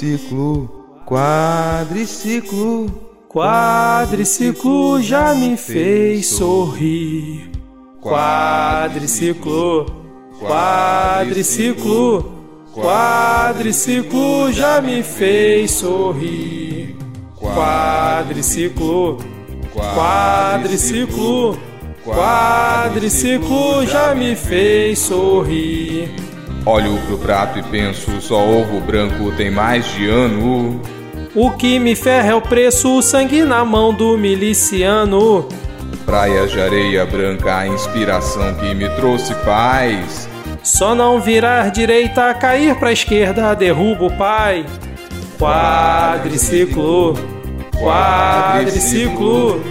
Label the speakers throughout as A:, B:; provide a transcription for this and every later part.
A: Quadriciclo, quadriciclo,
B: quadriciclo já me fez sorrir. Quadriciclo, quadriciclo, quadriciclo já me fez sorrir. Quadriciclo, quadriciclo, quadriciclo já me fez sorrir.
A: Olho pro prato e penso, só ovo branco tem mais de ano.
B: O que me ferra é o preço, o sangue na mão do miliciano.
A: Praias de areia branca, a inspiração que me trouxe paz.
B: Só não virar direita, cair pra esquerda, derruba o pai. Quadriciclo, quadriciclo,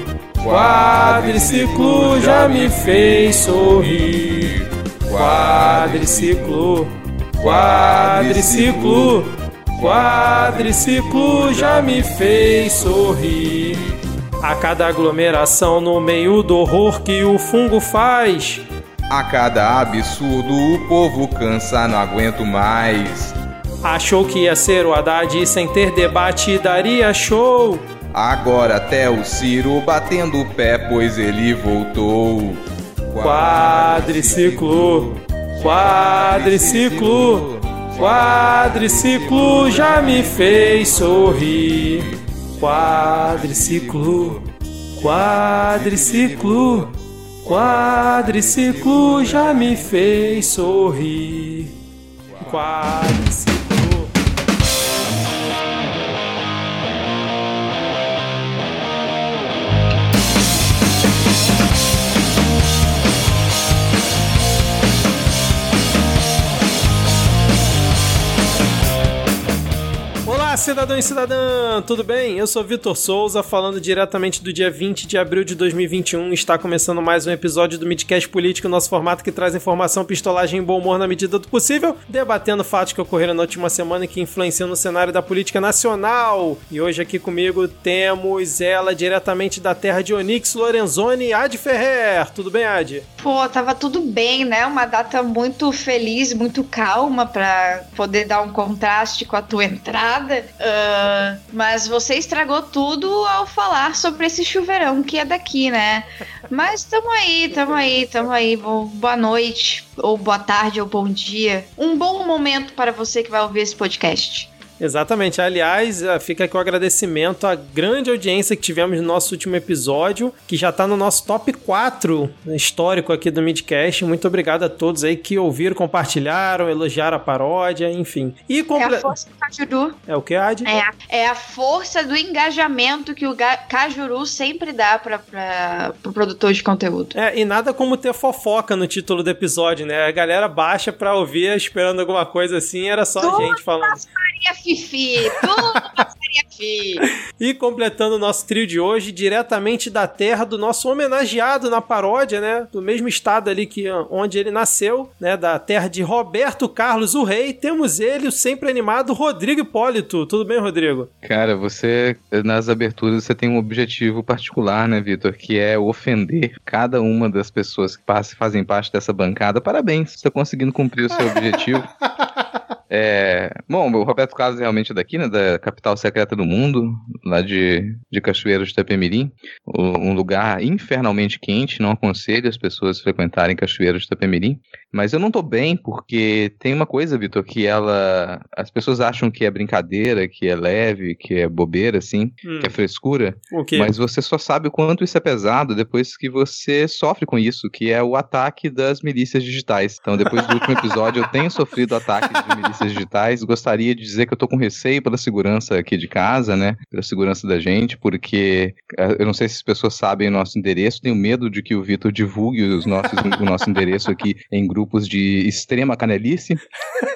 B: quadriciclo já me fez sorrir. Quadriciclo, quadriciclo, quadriciclo já me fez sorrir. A cada aglomeração no meio do horror que o fungo faz.
A: A cada absurdo o povo cansa, não aguento mais.
B: Achou que ia ser o Haddad e sem ter debate daria show.
A: Agora até o Ciro batendo o pé, pois ele voltou.
B: Quadriciclo, quadriciclo, quadriciclo já me fez sorrir. Quadriciclo, quadriciclo, quadriciclo já me fez sorrir. Quadriciclo. Cidadão e cidadã, tudo bem? Eu sou Vitor Souza, falando diretamente do dia 20 de abril de 2021. Está começando mais um episódio do Midcast Político, nosso formato que traz informação, pistolagem e bom humor na medida do possível, debatendo fatos que ocorreram na última semana e que influenciam no cenário da política nacional. E hoje aqui comigo temos ela diretamente da terra de Onix Lorenzoni, Ad Ferrer. Tudo bem, Ad?
C: Pô, tava tudo bem, né? Uma data muito feliz, muito calma para poder dar um contraste com a tua entrada. Uh, mas você estragou tudo ao falar sobre esse chuveirão que é daqui, né? Mas tamo aí, tamo aí, tamo aí. Boa noite, ou boa tarde, ou bom dia. Um bom momento para você que vai ouvir esse podcast.
B: Exatamente. Aliás, eh, fica aqui o agradecimento à grande audiência que tivemos no nosso último episódio, que já está no nosso top 4 histórico aqui do Midcast. Muito obrigado a todos aí que ouviram, compartilharam, elogiaram a paródia, enfim.
C: E comple... É a força do Cajuru.
B: É o que, Ad?
C: É, é a força do engajamento que o Cajuru sempre dá para o pro produtor de conteúdo.
B: É, e nada como ter fofoca no título do episódio, né? A galera baixa pra ouvir esperando alguma coisa assim, era só a gente falando.
C: Fifi, tudo passaria Fifi.
B: E completando o nosso trio de hoje, diretamente da terra do nosso homenageado na paródia, né? Do mesmo estado ali que onde ele nasceu, né? Da terra de Roberto Carlos, o rei, temos ele, o sempre animado Rodrigo Hipólito. Tudo bem, Rodrigo?
D: Cara, você, nas aberturas, você tem um objetivo particular, né, Vitor? Que é ofender cada uma das pessoas que fazem parte dessa bancada. Parabéns, você está conseguindo cumprir o seu objetivo. É, bom, o Roberto Carlos é realmente daqui, né, da capital secreta do mundo, lá de, de Cachoeiro de Itapemirim, um lugar infernalmente quente, não aconselho as pessoas frequentarem Cachoeiro de Itapemirim, mas eu não tô bem porque tem uma coisa, Vitor, que ela, as pessoas acham que é brincadeira, que é leve, que é bobeira, assim, hum. que é frescura, mas você só sabe o quanto isso é pesado depois que você sofre com isso, que é o ataque das milícias digitais. Então, depois do último episódio, eu tenho sofrido ataques de milícias digitais. Gostaria de dizer que eu tô com receio pela segurança aqui de casa, né? Pela segurança da gente, porque eh, eu não sei se as pessoas sabem o nosso endereço. Tenho medo de que o Vitor divulgue os nossos, o nosso endereço aqui em grupos de extrema canelice.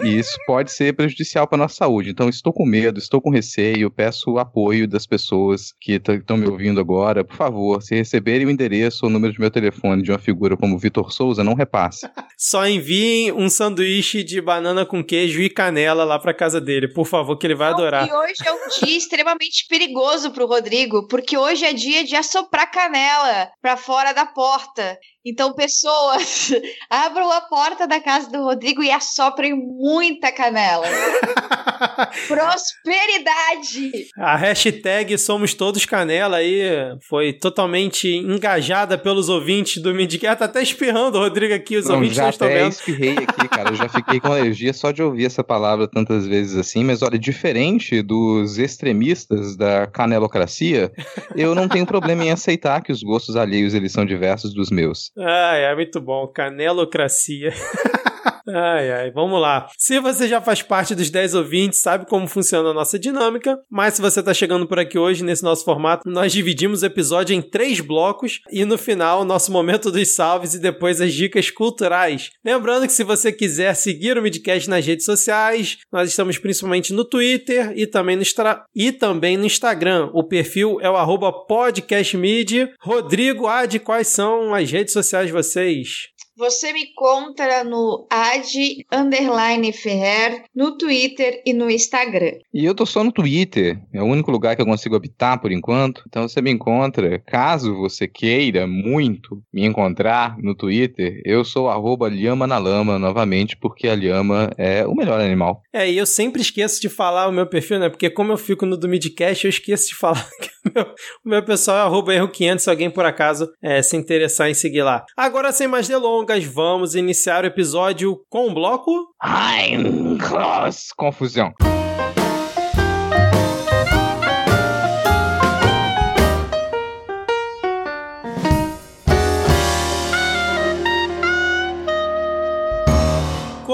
D: E isso pode ser prejudicial para nossa saúde. Então, estou com medo, estou com receio. Peço o apoio das pessoas que estão me ouvindo agora. Por favor, se receberem o endereço ou o número de meu telefone de uma figura como Vitor Souza, não repasse.
B: Só enviem um sanduíche de banana com queijo e canela lá pra casa dele, por favor, que ele vai adorar.
C: E hoje é um dia extremamente perigoso pro Rodrigo, porque hoje é dia de assoprar canela pra fora da porta. Então, pessoas, abram a porta da casa do Rodrigo e assoprem muita canela. Prosperidade!
B: A hashtag Somos Todos Canela aí foi totalmente engajada pelos ouvintes do Midcast. Tá até espirrando o Rodrigo aqui, os
D: Não,
B: ouvintes
D: já
B: não estão
D: até
B: vendo.
D: espirrei aqui, cara. Eu já fiquei com alergia só de ouvir essa palavra tantas vezes assim. Mas olha, diferente dos extremistas da canelocracia, eu não tenho problema em aceitar que os gostos alheios eles são diversos dos meus.
B: Ai, é muito bom. Canelocracia. Ai, ai, vamos lá. Se você já faz parte dos 10 ouvintes, sabe como funciona a nossa dinâmica, mas se você está chegando por aqui hoje nesse nosso formato, nós dividimos o episódio em três blocos e no final, nosso momento dos salves e depois as dicas culturais. Lembrando que se você quiser seguir o Midcast nas redes sociais, nós estamos principalmente no Twitter e também no, e também no Instagram. O perfil é o podcastmid. Rodrigo, Ad, quais são as redes sociais de vocês?
C: Você me encontra no ad underline Ferrer, no Twitter e no Instagram.
D: E eu tô só no Twitter, é o único lugar que eu consigo habitar por enquanto. Então você me encontra, caso você queira muito me encontrar no Twitter, eu sou arroba lhama na lama novamente, porque a lhama é o melhor animal.
B: É, e eu sempre esqueço de falar o meu perfil, né? Porque como eu fico no do Midcast, eu esqueço de falar que o meu, o meu pessoal é arroba erro500, se alguém por acaso é, se interessar em seguir lá. Agora, sem mais delongas, vamos iniciar o episódio com o bloco...
D: Cross Confusão.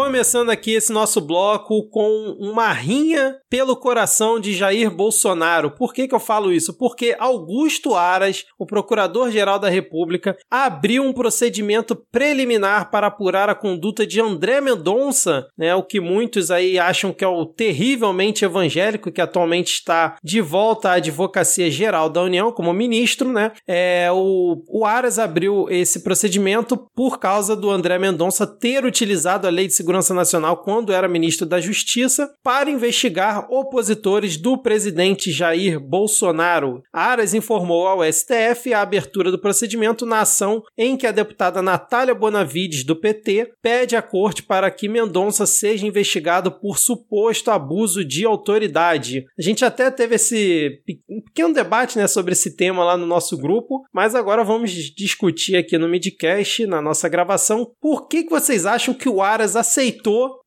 B: Começando aqui esse nosso bloco com uma rinha pelo coração de Jair Bolsonaro. Por que, que eu falo isso? Porque Augusto Aras, o Procurador-Geral da República, abriu um procedimento preliminar para apurar a conduta de André Mendonça, né, o que muitos aí acham que é o terrivelmente evangélico que atualmente está de volta à Advocacia Geral da União como ministro, né? É, o, o Aras abriu esse procedimento por causa do André Mendonça ter utilizado a Lei de Segurança Nacional quando era ministro da Justiça para investigar opositores do presidente Jair Bolsonaro. Aras informou ao STF a abertura do procedimento na ação em que a deputada Natália Bonavides, do PT, pede à corte para que Mendonça seja investigado por suposto abuso de autoridade. A gente até teve esse pequeno debate né, sobre esse tema lá no nosso grupo, mas agora vamos discutir aqui no Midcast, na nossa gravação, por que, que vocês acham que o Aras aceitou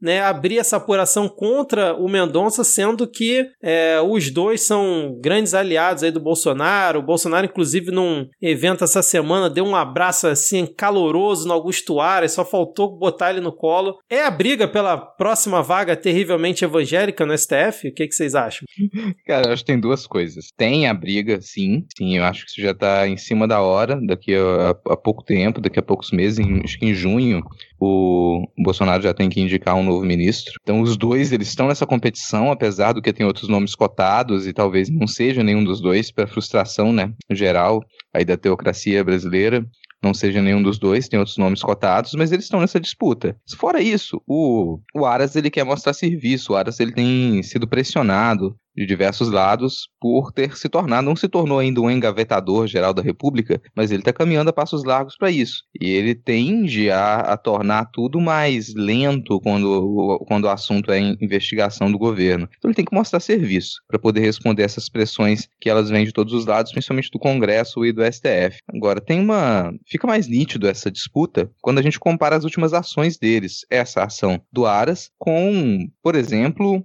B: né, abrir essa apuração contra o Mendonça, sendo que é, os dois são grandes aliados aí do Bolsonaro. O Bolsonaro, inclusive, num evento essa semana, deu um abraço assim caloroso no Augusto Aras, só faltou botar ele no colo. É a briga pela próxima vaga terrivelmente evangélica no STF? O que, que vocês acham?
D: Cara, eu acho que tem duas coisas. Tem a briga, sim. Sim, eu acho que isso já tá em cima da hora, daqui a, a pouco tempo, daqui a poucos meses, em, acho que em junho, o Bolsonaro já tem que indicar um novo ministro. Então os dois eles estão nessa competição, apesar do que tem outros nomes cotados e talvez não seja nenhum dos dois para frustração, né, geral aí da teocracia brasileira. Não seja nenhum dos dois, tem outros nomes cotados, mas eles estão nessa disputa. Fora isso, o, o Aras ele quer mostrar serviço. O Aras ele tem sido pressionado de diversos lados por ter se tornado, não se tornou ainda um engavetador geral da República, mas ele está caminhando a passos largos para isso. E ele tende a, a, tornar tudo mais lento quando, quando o assunto é investigação do governo. Então ele tem que mostrar serviço para poder responder essas pressões que elas vêm de todos os lados, principalmente do Congresso e do STF. Agora, tem uma. Fica mais nítido essa disputa quando a gente compara as últimas ações deles. Essa ação do Aras com, por exemplo,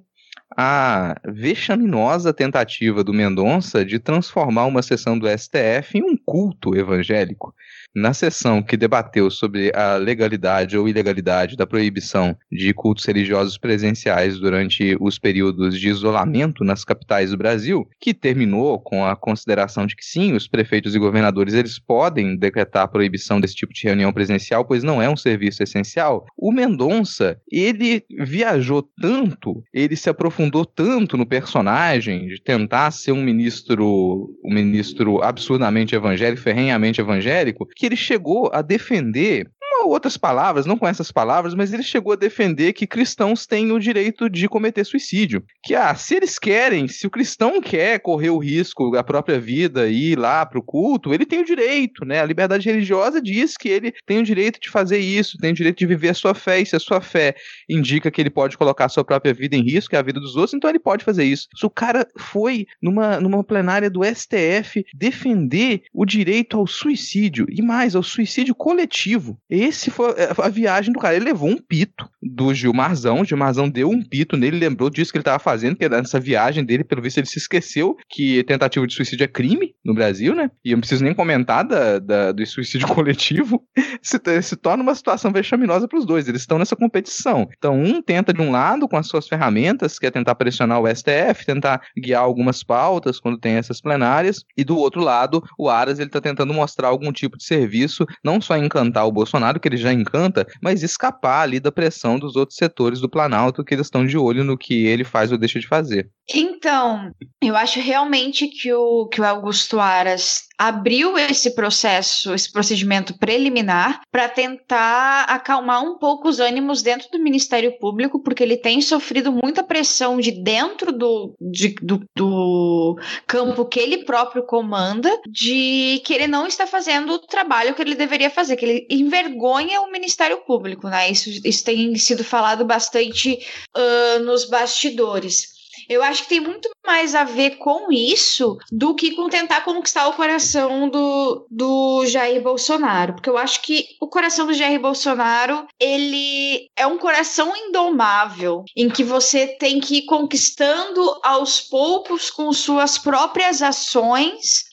D: a vexaminosa tentativa do Mendonça de transformar uma sessão do STF em um culto evangélico. Na sessão que debateu sobre a legalidade ou ilegalidade da proibição de cultos religiosos presenciais durante os períodos de isolamento nas capitais do Brasil, que terminou com a consideração de que sim, os prefeitos e governadores eles podem decretar a proibição desse tipo de reunião presencial, pois não é um serviço essencial. O Mendonça, ele viajou tanto, ele se aprofundou tanto no personagem de tentar ser um ministro, um ministro absurdamente evangélico, ferrenhamente evangélico, que ele chegou a defender outras palavras, não com essas palavras, mas ele chegou a defender que cristãos têm o direito de cometer suicídio. Que, ah, se eles querem, se o cristão quer correr o risco da própria vida e ir lá pro culto, ele tem o direito, né? A liberdade religiosa diz que ele tem o direito de fazer isso, tem o direito de viver a sua fé, e se a sua fé indica que ele pode colocar a sua própria vida em risco, e a vida dos outros, então ele pode fazer isso. Se o cara foi numa, numa plenária do STF defender o direito ao suicídio, e mais, ao suicídio coletivo. Esse foi a viagem do cara. Ele levou um pito do Gilmarzão, o Gilmarzão deu um pito nele, lembrou disso que ele estava fazendo, que nessa viagem dele, pelo visto, ele se esqueceu que tentativa de suicídio é crime no Brasil, né? E eu não preciso nem comentar da, da do suicídio coletivo. se, se torna uma situação vexaminosa para os dois. Eles estão nessa competição. Então, um tenta de um lado com as suas ferramentas, que é tentar pressionar o STF, tentar guiar algumas pautas quando tem essas plenárias, e do outro lado, o Aras ele está tentando mostrar algum tipo de serviço, não só encantar o Bolsonaro, que ele já encanta, mas escapar ali da pressão dos outros setores do Planalto que eles estão de olho no que ele faz ou deixa de fazer.
C: Então, eu acho realmente que o, que o Augusto Aras abriu esse processo, esse procedimento preliminar, para tentar acalmar um pouco os ânimos dentro do Ministério Público, porque ele tem sofrido muita pressão de dentro do, de, do, do campo que ele próprio comanda, de que ele não está fazendo o trabalho que ele deveria fazer, que ele envergonha o Ministério Público, né? Isso, isso tem sido falado bastante uh, nos bastidores. Eu acho que tem muito mais a ver com isso do que com tentar conquistar o coração do, do Jair Bolsonaro. Porque eu acho que o coração do Jair Bolsonaro, ele é um coração indomável, em que você tem que ir conquistando aos poucos com suas próprias ações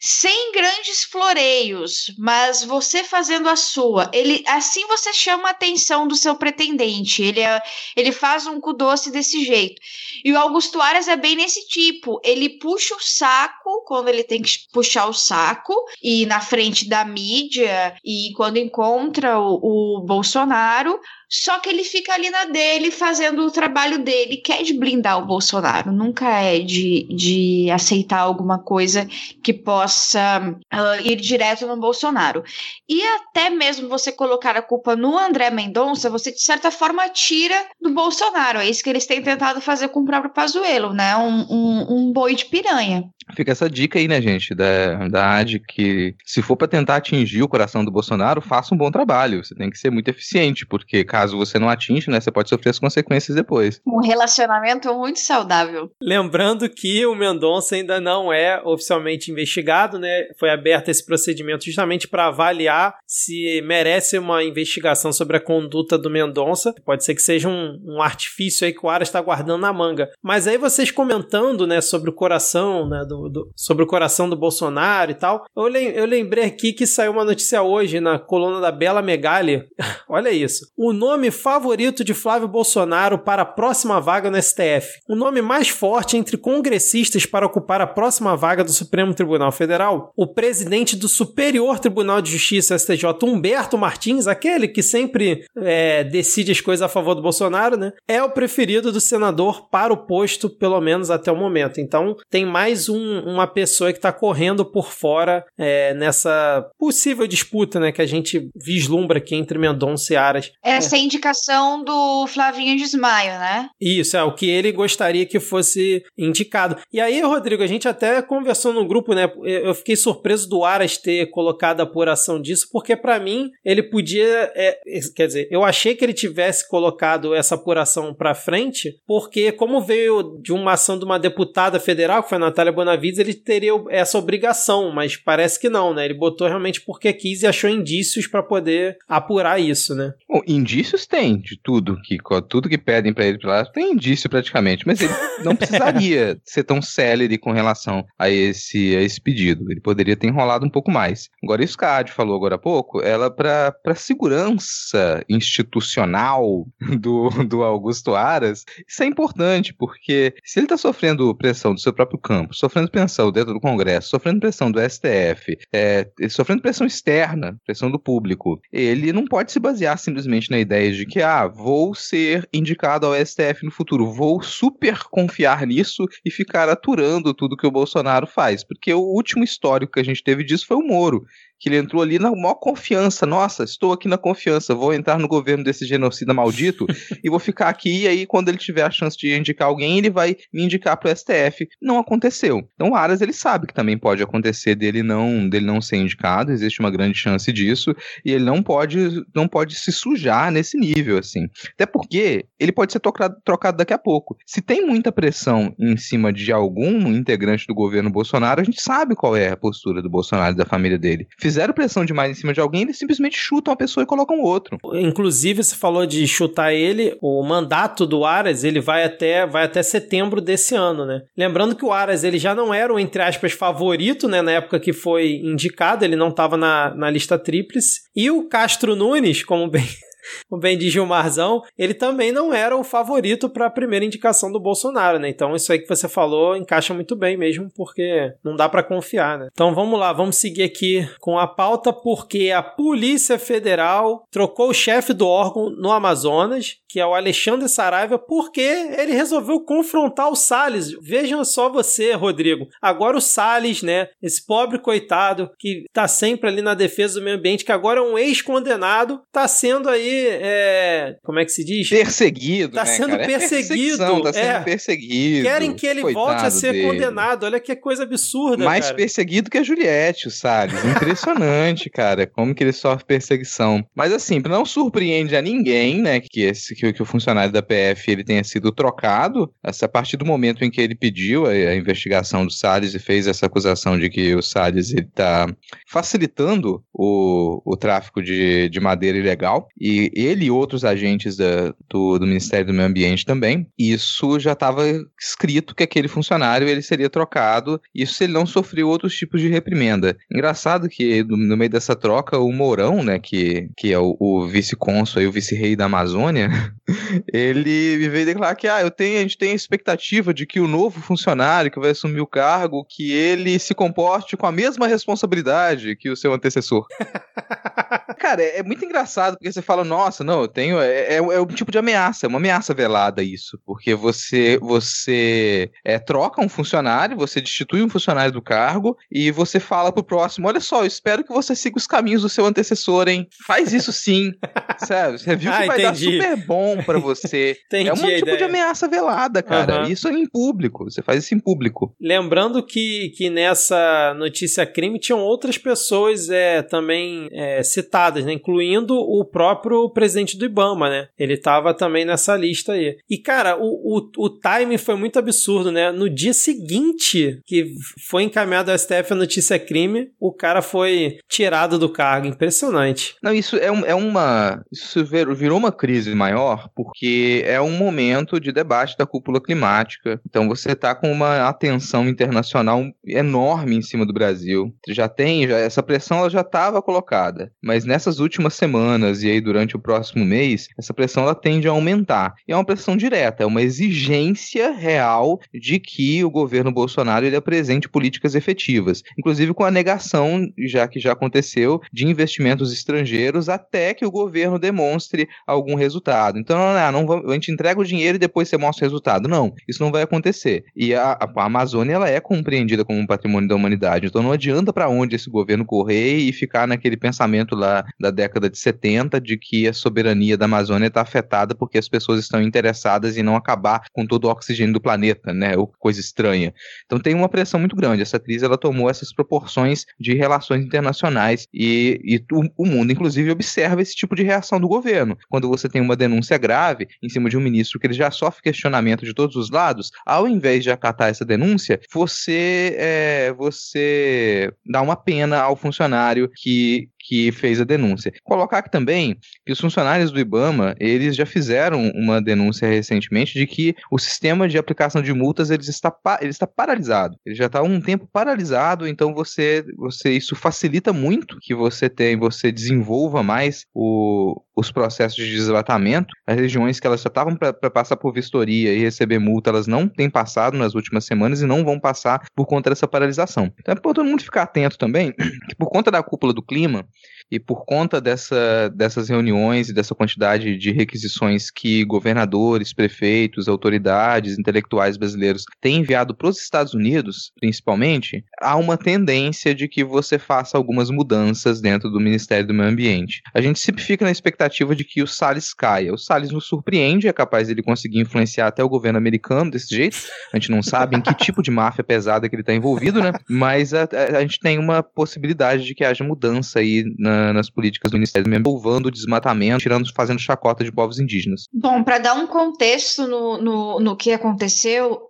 C: sem grandes floreios, mas você fazendo a sua. Ele assim você chama a atenção do seu pretendente. Ele é, ele faz um cu doce desse jeito. E o Augusto Aras é bem nesse tipo. Ele puxa o saco quando ele tem que puxar o saco e na frente da mídia e quando encontra o, o Bolsonaro, só que ele fica ali na dele, fazendo o trabalho dele, que é de blindar o Bolsonaro, nunca é de, de aceitar alguma coisa que possa uh, ir direto no Bolsonaro. E até mesmo você colocar a culpa no André Mendonça, você de certa forma tira do Bolsonaro. É isso que eles têm tentado fazer com o próprio Pazuello, né? Um, um, um boi de piranha.
D: Fica essa dica aí, né, gente, da, da AD, que se for para tentar atingir o coração do Bolsonaro, faça um bom trabalho. Você tem que ser muito eficiente, porque caso você não atinja, né, você pode sofrer as consequências depois.
C: Um relacionamento muito saudável.
B: Lembrando que o Mendonça ainda não é oficialmente investigado, né? Foi aberto esse procedimento justamente para avaliar se merece uma investigação sobre a conduta do Mendonça. Pode ser que seja um, um artifício aí que o Ara está guardando na manga. Mas aí vocês comentando, né, sobre o coração, né, do do, sobre o coração do Bolsonaro e tal. Eu, lem, eu lembrei aqui que saiu uma notícia hoje na coluna da Bela Megali. Olha isso. O nome favorito de Flávio Bolsonaro para a próxima vaga no STF. O nome mais forte entre congressistas para ocupar a próxima vaga do Supremo Tribunal Federal. O presidente do Superior Tribunal de Justiça, STJ, Humberto Martins, aquele que sempre é, decide as coisas a favor do Bolsonaro, né? É o preferido do senador para o posto, pelo menos até o momento. Então, tem mais um uma pessoa que está correndo por fora é, nessa possível disputa, né, que a gente vislumbra aqui entre Mendonça e Aras.
C: Essa é a indicação do Flavinho Desmaio, né?
B: Isso, é o que ele gostaria que fosse indicado. E aí, Rodrigo, a gente até conversou no grupo, né? Eu fiquei surpreso do Aras ter colocado a apuração disso, porque para mim ele podia, é, quer dizer, eu achei que ele tivesse colocado essa apuração para frente, porque como veio de uma ação de uma deputada federal, que foi a Natália Bonavides, Benavides ele teria essa obrigação, mas parece que não, né? Ele botou realmente porque quis e achou indícios para poder apurar isso, né?
D: Bom, indícios tem de tudo que tudo que pedem para ele lá tem indício praticamente, mas ele não precisaria ser tão célere com relação a esse a esse pedido. Ele poderia ter enrolado um pouco mais. Agora isso que a Adi falou agora há pouco, ela para para segurança institucional do, do Augusto Aras, isso é importante porque se ele está sofrendo pressão do seu próprio campo, sofrendo sofrendo pressão dentro do Congresso, sofrendo pressão do STF, é, sofrendo pressão externa, pressão do público, ele não pode se basear simplesmente na ideia de que, ah, vou ser indicado ao STF no futuro, vou super confiar nisso e ficar aturando tudo que o Bolsonaro faz, porque o último histórico que a gente teve disso foi o Moro. Que ele entrou ali na maior confiança. Nossa, estou aqui na confiança, vou entrar no governo desse genocida maldito e vou ficar aqui. E aí, quando ele tiver a chance de indicar alguém, ele vai me indicar para o STF. Não aconteceu. Então, o Aras ele sabe que também pode acontecer dele não, dele não ser indicado. Existe uma grande chance disso e ele não pode, não pode se sujar nesse nível assim. Até porque ele pode ser trocado, trocado daqui a pouco. Se tem muita pressão em cima de algum integrante do governo Bolsonaro, a gente sabe qual é a postura do Bolsonaro e da família dele. Fizeram pressão demais em cima de alguém, eles simplesmente chutam uma pessoa e colocam outro.
B: Inclusive, você falou de chutar ele, o mandato do Aras, ele vai até, vai até setembro desse ano, né? Lembrando que o Aras, ele já não era o, entre aspas, favorito, né, na época que foi indicado, ele não estava na, na lista tríplice. E o Castro Nunes, como bem o bem de Gilmarzão, ele também não era o favorito para a primeira indicação do Bolsonaro, né? Então isso aí que você falou encaixa muito bem mesmo, porque não dá para confiar, né? Então vamos lá, vamos seguir aqui com a pauta, porque a Polícia Federal trocou o chefe do órgão no Amazonas, que é o Alexandre Saraiva, porque ele resolveu confrontar o Salles. Vejam só você, Rodrigo. Agora o Salles, né? Esse pobre coitado que tá sempre ali na defesa do meio ambiente, que agora é um ex-condenado, tá sendo aí é, como é que se diz?
D: Perseguido.
B: Tá
D: né,
B: sendo
D: cara?
B: perseguido.
D: É tá sendo
B: é.
D: perseguido.
B: Querem que ele
D: Coitado
B: volte a ser
D: dele.
B: condenado. Olha que coisa absurda.
D: Mais
B: cara.
D: perseguido que a Juliette, o Salles. Impressionante, cara, como que ele sofre perseguição. Mas assim, não surpreende a ninguém, né, que, esse, que, que o funcionário da PF ele tenha sido trocado. A partir do momento em que ele pediu a, a investigação do Salles e fez essa acusação de que o Salles está facilitando o, o tráfico de, de madeira ilegal. E ele e outros agentes da, do, do Ministério do Meio Ambiente também. Isso já estava escrito que aquele funcionário ele seria trocado, isso se ele não sofreu outros tipos de reprimenda. Engraçado que no, no meio dessa troca, o Mourão, né, que, que é o, o vice-cônsul e o vice-rei da Amazônia, ele veio declarar que ah, eu tenho, a gente tem a expectativa de que o novo funcionário que vai assumir o cargo, que ele se comporte com a mesma responsabilidade que o seu antecessor. Cara, é, é muito engraçado porque você fala, nossa, não, eu tenho. É, é, é um tipo de ameaça, é uma ameaça velada isso. Porque você você é, troca um funcionário, você destitui um funcionário do cargo e você fala pro próximo: olha só, eu espero que você siga os caminhos do seu antecessor, hein? Faz isso sim. Sabe? Você viu que
B: Ah,
D: vai
B: entendi.
D: dar super bom pra você.
B: Entendi
D: é um tipo de ameaça velada, cara.
B: Aham.
D: Isso é em público. Você faz isso em público.
B: Lembrando que, que nessa notícia crime tinham outras pessoas é, também é, citadas, né? incluindo o próprio presidente do Ibama, né? Ele tava também nessa lista aí. E, cara, o, o, o timing foi muito absurdo, né? No dia seguinte que foi encaminhado ao STF a notícia crime, o cara foi tirado do cargo. Impressionante.
D: Não, isso é, um- é uma. Isso vir- virou uma crise maior porque é um momento de debate da cúpula climática. Então você está com uma atenção internacional enorme em cima do Brasil. Já tem, já, essa pressão ela já estava colocada. Mas nessas últimas semanas e aí durante o próximo mês, essa pressão ela tende a aumentar. E é uma pressão direta, é uma exigência real de que o governo Bolsonaro ele apresente políticas efetivas. Inclusive com a negação, já que já aconteceu, de investimentos estrangeiros até que o governo demonstre algum resultado. Então, não, não, não vamos- a gente entrega o dinheiro e depois você mostra o resultado. Não, isso não vai acontecer. E a, a- a Amazônia ela é compreendida como um patrimônio da humanidade. Então não adianta para onde esse governo correr e ficar naquele pensamento lá da década de 70 de que a soberania da Amazônia está afetada porque as pessoas estão interessadas em não acabar com todo o oxigênio do planeta, né? Ou coisa estranha. Então tem uma pressão muito grande. Essa crise ela tomou essas proporções de relações internacionais e, e o, o mundo, inclusive, observa esse tipo de reação do governo. Quando você tem uma denúncia grave em cima de um ministro que ele já sofre questionamento de todos os lados, ao invés de acatar essa denúncia, você é, você dá uma pena ao funcionário que que fez a denúncia. Colocar aqui também que os funcionários do IBAMA, eles já fizeram uma denúncia recentemente de que o sistema de aplicação de multas ele está, ele está paralisado. Ele já está há um tempo paralisado, então você, você isso facilita muito que você tem, você desenvolva mais o, os processos de desmatamento, as regiões que elas já estavam para passar por vistoria e receber multa, elas não têm passado nas últimas semanas e não vão passar por conta dessa paralisação. Então é para todo mundo ficar atento também, que por conta da cúpula do clima, e por conta dessa, dessas reuniões e dessa quantidade de requisições que governadores, prefeitos, autoridades, intelectuais brasileiros têm enviado para os Estados Unidos, principalmente, há uma tendência de que você faça algumas mudanças dentro do Ministério do Meio Ambiente. A gente sempre fica na expectativa de que o Salles caia. O Salles nos surpreende, é capaz dele conseguir influenciar até o governo americano desse jeito. A gente não sabe em que tipo de máfia pesada que ele está envolvido, né? Mas a, a, a, gente tem uma possibilidade de que haja mudança aí na, nas políticas do Ministério mesmo, envolvendo o desmatamento, tirando, fazendo chacota de povos indígenas.
C: Bom, para dar um contexto no, no, no que aconteceu,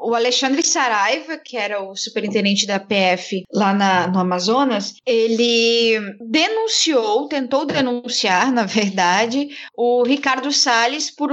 C: o Alexandre Saraiva, que era o superintendente da PF lá na, no Amazonas, ele denunciou, tentou denunciar, na verdade, o Ricardo Salles por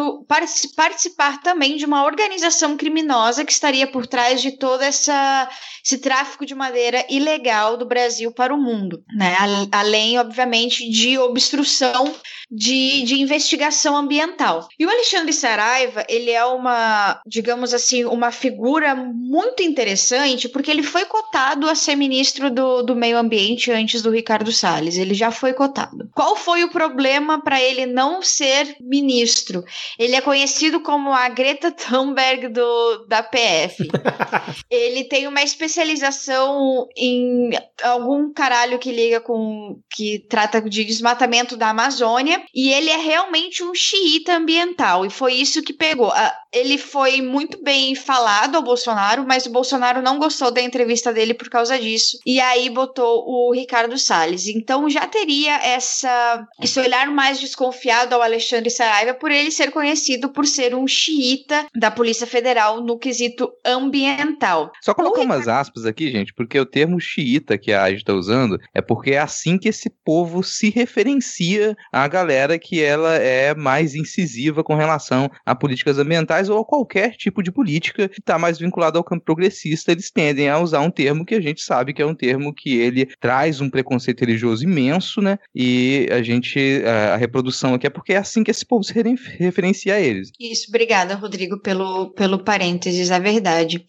C: participar também de uma organização criminosa que estaria por trás de toda essa esse tráfico de madeira ilegal do Brasil para o mundo, né? Além, obviamente, de obstrução de, de investigação ambiental. E o Alexandre Saraiva, ele é uma, digamos assim, uma figura muito interessante, porque ele foi cotado a ser ministro do, do meio ambiente antes do Ricardo Salles. Ele já foi cotado. Qual foi o problema para ele não ser ministro? Ele é conhecido como a Greta Thunberg do, da PF. ele tem uma especialização em algum caralho que liga com. Que trata de desmatamento da Amazônia e ele é realmente um xiita ambiental, e foi isso que pegou. Ele foi muito bem falado ao Bolsonaro, mas o Bolsonaro não gostou da entrevista dele por causa disso, e aí botou o Ricardo Salles. Então já teria essa esse olhar mais desconfiado ao Alexandre Saraiva por ele ser conhecido por ser um xiita da Polícia Federal no quesito ambiental.
D: Só colocar umas aspas aqui, gente, porque o termo xiita que a AGE está usando é porque é assim que esse povo se referencia à galera que ela é mais incisiva com relação a políticas ambientais ou a qualquer tipo de política que está mais vinculado ao campo progressista, eles tendem a usar um termo que a gente sabe que é um termo que ele traz um preconceito religioso imenso, né? E a gente, a, reprodução aqui é porque é assim que esse povo se referencia a eles.
C: Isso, obrigada, Rodrigo, pelo, pelo parênteses, é verdade.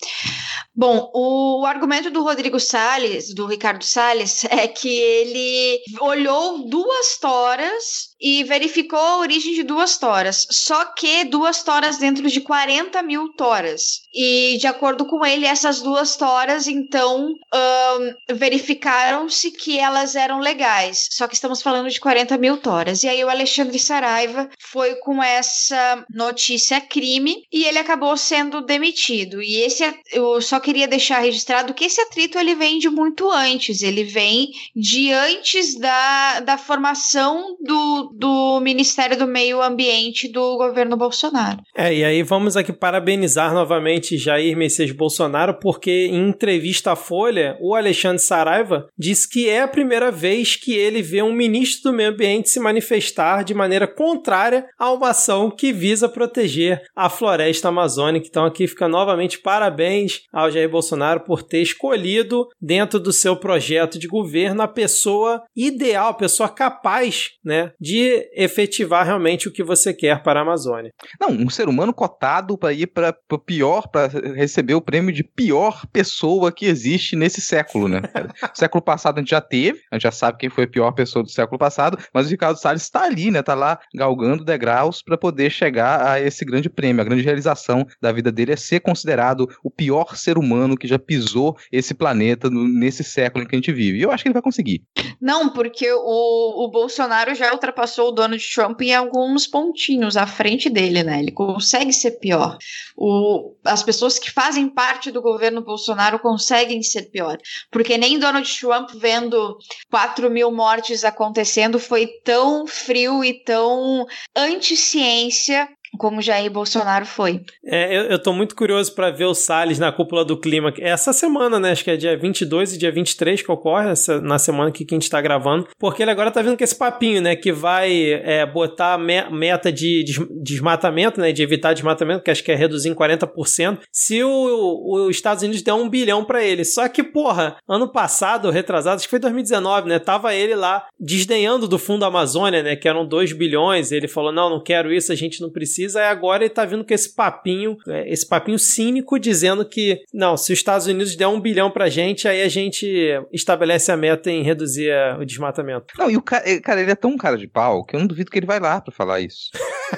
C: Bom, o, o argumento do Rodrigo Salles, do Ricardo Salles, é que ele olhou duas toras e verificou a origem de duas toras. Só que duas toras dentro de 40 mil toras. E de acordo com ele, essas duas toras, então, um, verificaram-se que elas eram legais. Só que estamos falando de 40 mil toras. E aí o Alexandre Saraiva foi com essa notícia crime e ele acabou sendo demitido. E esse eu só queria deixar registrado que esse atrito ele vem de muito antes. Ele vem de antes da, da formação do, do Ministério do Meio Ambiente do governo Bolsonaro.
B: É, e aí vamos aqui parabenizar novamente Jair Messias Bolsonaro, porque em entrevista à Folha, o Alexandre Saraiva disse que é a primeira vez que ele vê um ministro do Meio Ambiente se manifestar de maneira contrária a uma ação que visa proteger a floresta amazônica. Então aqui fica novamente parabéns ao Jair Bolsonaro por ter escolhido dentro do seu projeto de governo a pessoa ideal, a pessoa capaz, né, de efetivar realmente o que você quer para a Amazônia.
D: Não, um ser humano cotado para ir para o pior, para receber o prêmio de pior pessoa que existe nesse século, né? século passado a gente já teve, a gente já sabe quem foi a pior pessoa do século passado, mas o Ricardo Salles está ali, né? Tá lá galgando degraus para poder chegar a esse grande prêmio. A grande realização da vida dele é ser considerado o pior ser humano que já pisou esse planeta nesse século em que a gente vive. E eu acho que ele vai conseguir.
C: Não, porque o, o Bolsonaro já ultrapassou passou o Donald Trump em alguns pontinhos à frente dele, né? Ele consegue ser pior. O, as pessoas que fazem parte do governo Bolsonaro conseguem ser pior. Porque nem Donald Trump vendo 4 mil mortes acontecendo foi tão frio e tão anti-ciência como Jair Bolsonaro foi.
B: É, eu, eu tô muito curioso para ver o Salles na cúpula do clima. Essa semana, né? Acho que é dia 22 e dia 23 que ocorre, essa, na semana que, que a gente tá gravando. Porque ele agora tá vindo com esse papinho, né? Que vai é, botar me, meta de des, desmatamento, né? De evitar desmatamento, que acho que é reduzir em 40%. Se os Estados Unidos der um bilhão para ele. Só que, porra, ano passado, retrasado, acho que foi 2019, né? Tava ele lá desdenhando do Fundo Amazônia, né? Que eram 2 bilhões. Ele falou: não, não quero isso, a gente não precisa. E agora ele tá vindo com esse papinho, é, esse papinho cínico dizendo que, não, se os Estados Unidos der um bilhão pra gente, aí a gente estabelece a meta em reduzir o desmatamento.
D: Não, e o cara, cara, ele é tão cara de pau que eu não duvido que ele vai lá pra falar isso.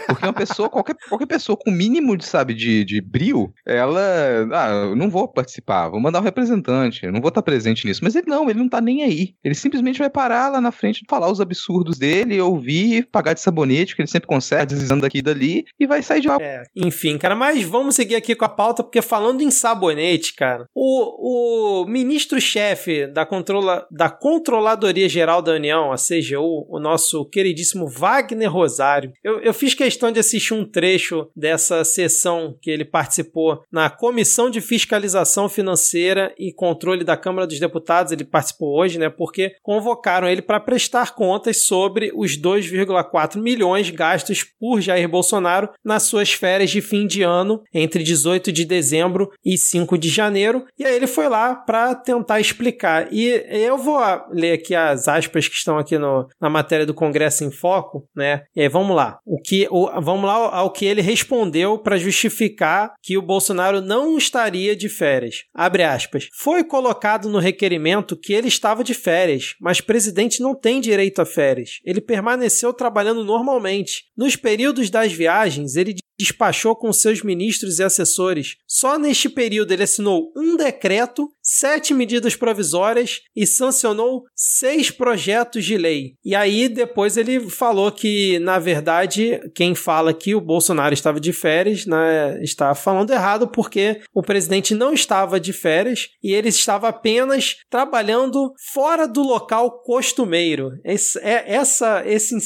D: Porque uma pessoa, qualquer, qualquer pessoa com mínimo de, sabe, de, de brio, ela. Ah, não vou participar, vou mandar um representante, não vou estar presente nisso. Mas ele não, ele não tá nem aí. Ele simplesmente vai parar lá na frente, falar os absurdos dele, ouvir, pagar de sabonete, que ele sempre consegue, deslizando daqui e dali, e vai sair de lá.
B: É, enfim, cara, mas vamos seguir aqui com a pauta, porque falando em sabonete, cara, o, o ministro-chefe da, controla, da Controladoria Geral da União, a CGU, o nosso queridíssimo Wagner Rosário, eu, eu fiz questão de assistir um trecho dessa sessão que ele participou na Comissão de Fiscalização Financeira e Controle da Câmara dos Deputados. Ele participou hoje, né? Porque convocaram ele para prestar contas sobre os 2,4 milhões gastos por Jair Bolsonaro nas suas férias de fim de ano, entre 18 de dezembro e 5 de janeiro. E aí ele foi lá para tentar explicar. E eu vou ler aqui as aspas que estão aqui no, na matéria do Congresso em Foco, né? E aí vamos lá. O que o, vamos lá ao que ele respondeu para justificar que o Bolsonaro não estaria de férias. Abre aspas. Foi colocado no requerimento que ele estava de férias, mas presidente não tem direito a férias. Ele permaneceu trabalhando normalmente. Nos períodos das viagens, ele despachou com seus ministros e assessores. Só neste período ele assinou um decreto, sete medidas provisórias e sancionou seis projetos de lei. E aí depois ele falou que, na verdade, quem fala que o Bolsonaro estava de férias né, está falando errado porque o presidente não estava de férias e ele estava apenas trabalhando fora do local costumeiro. Esse, é, essa, esse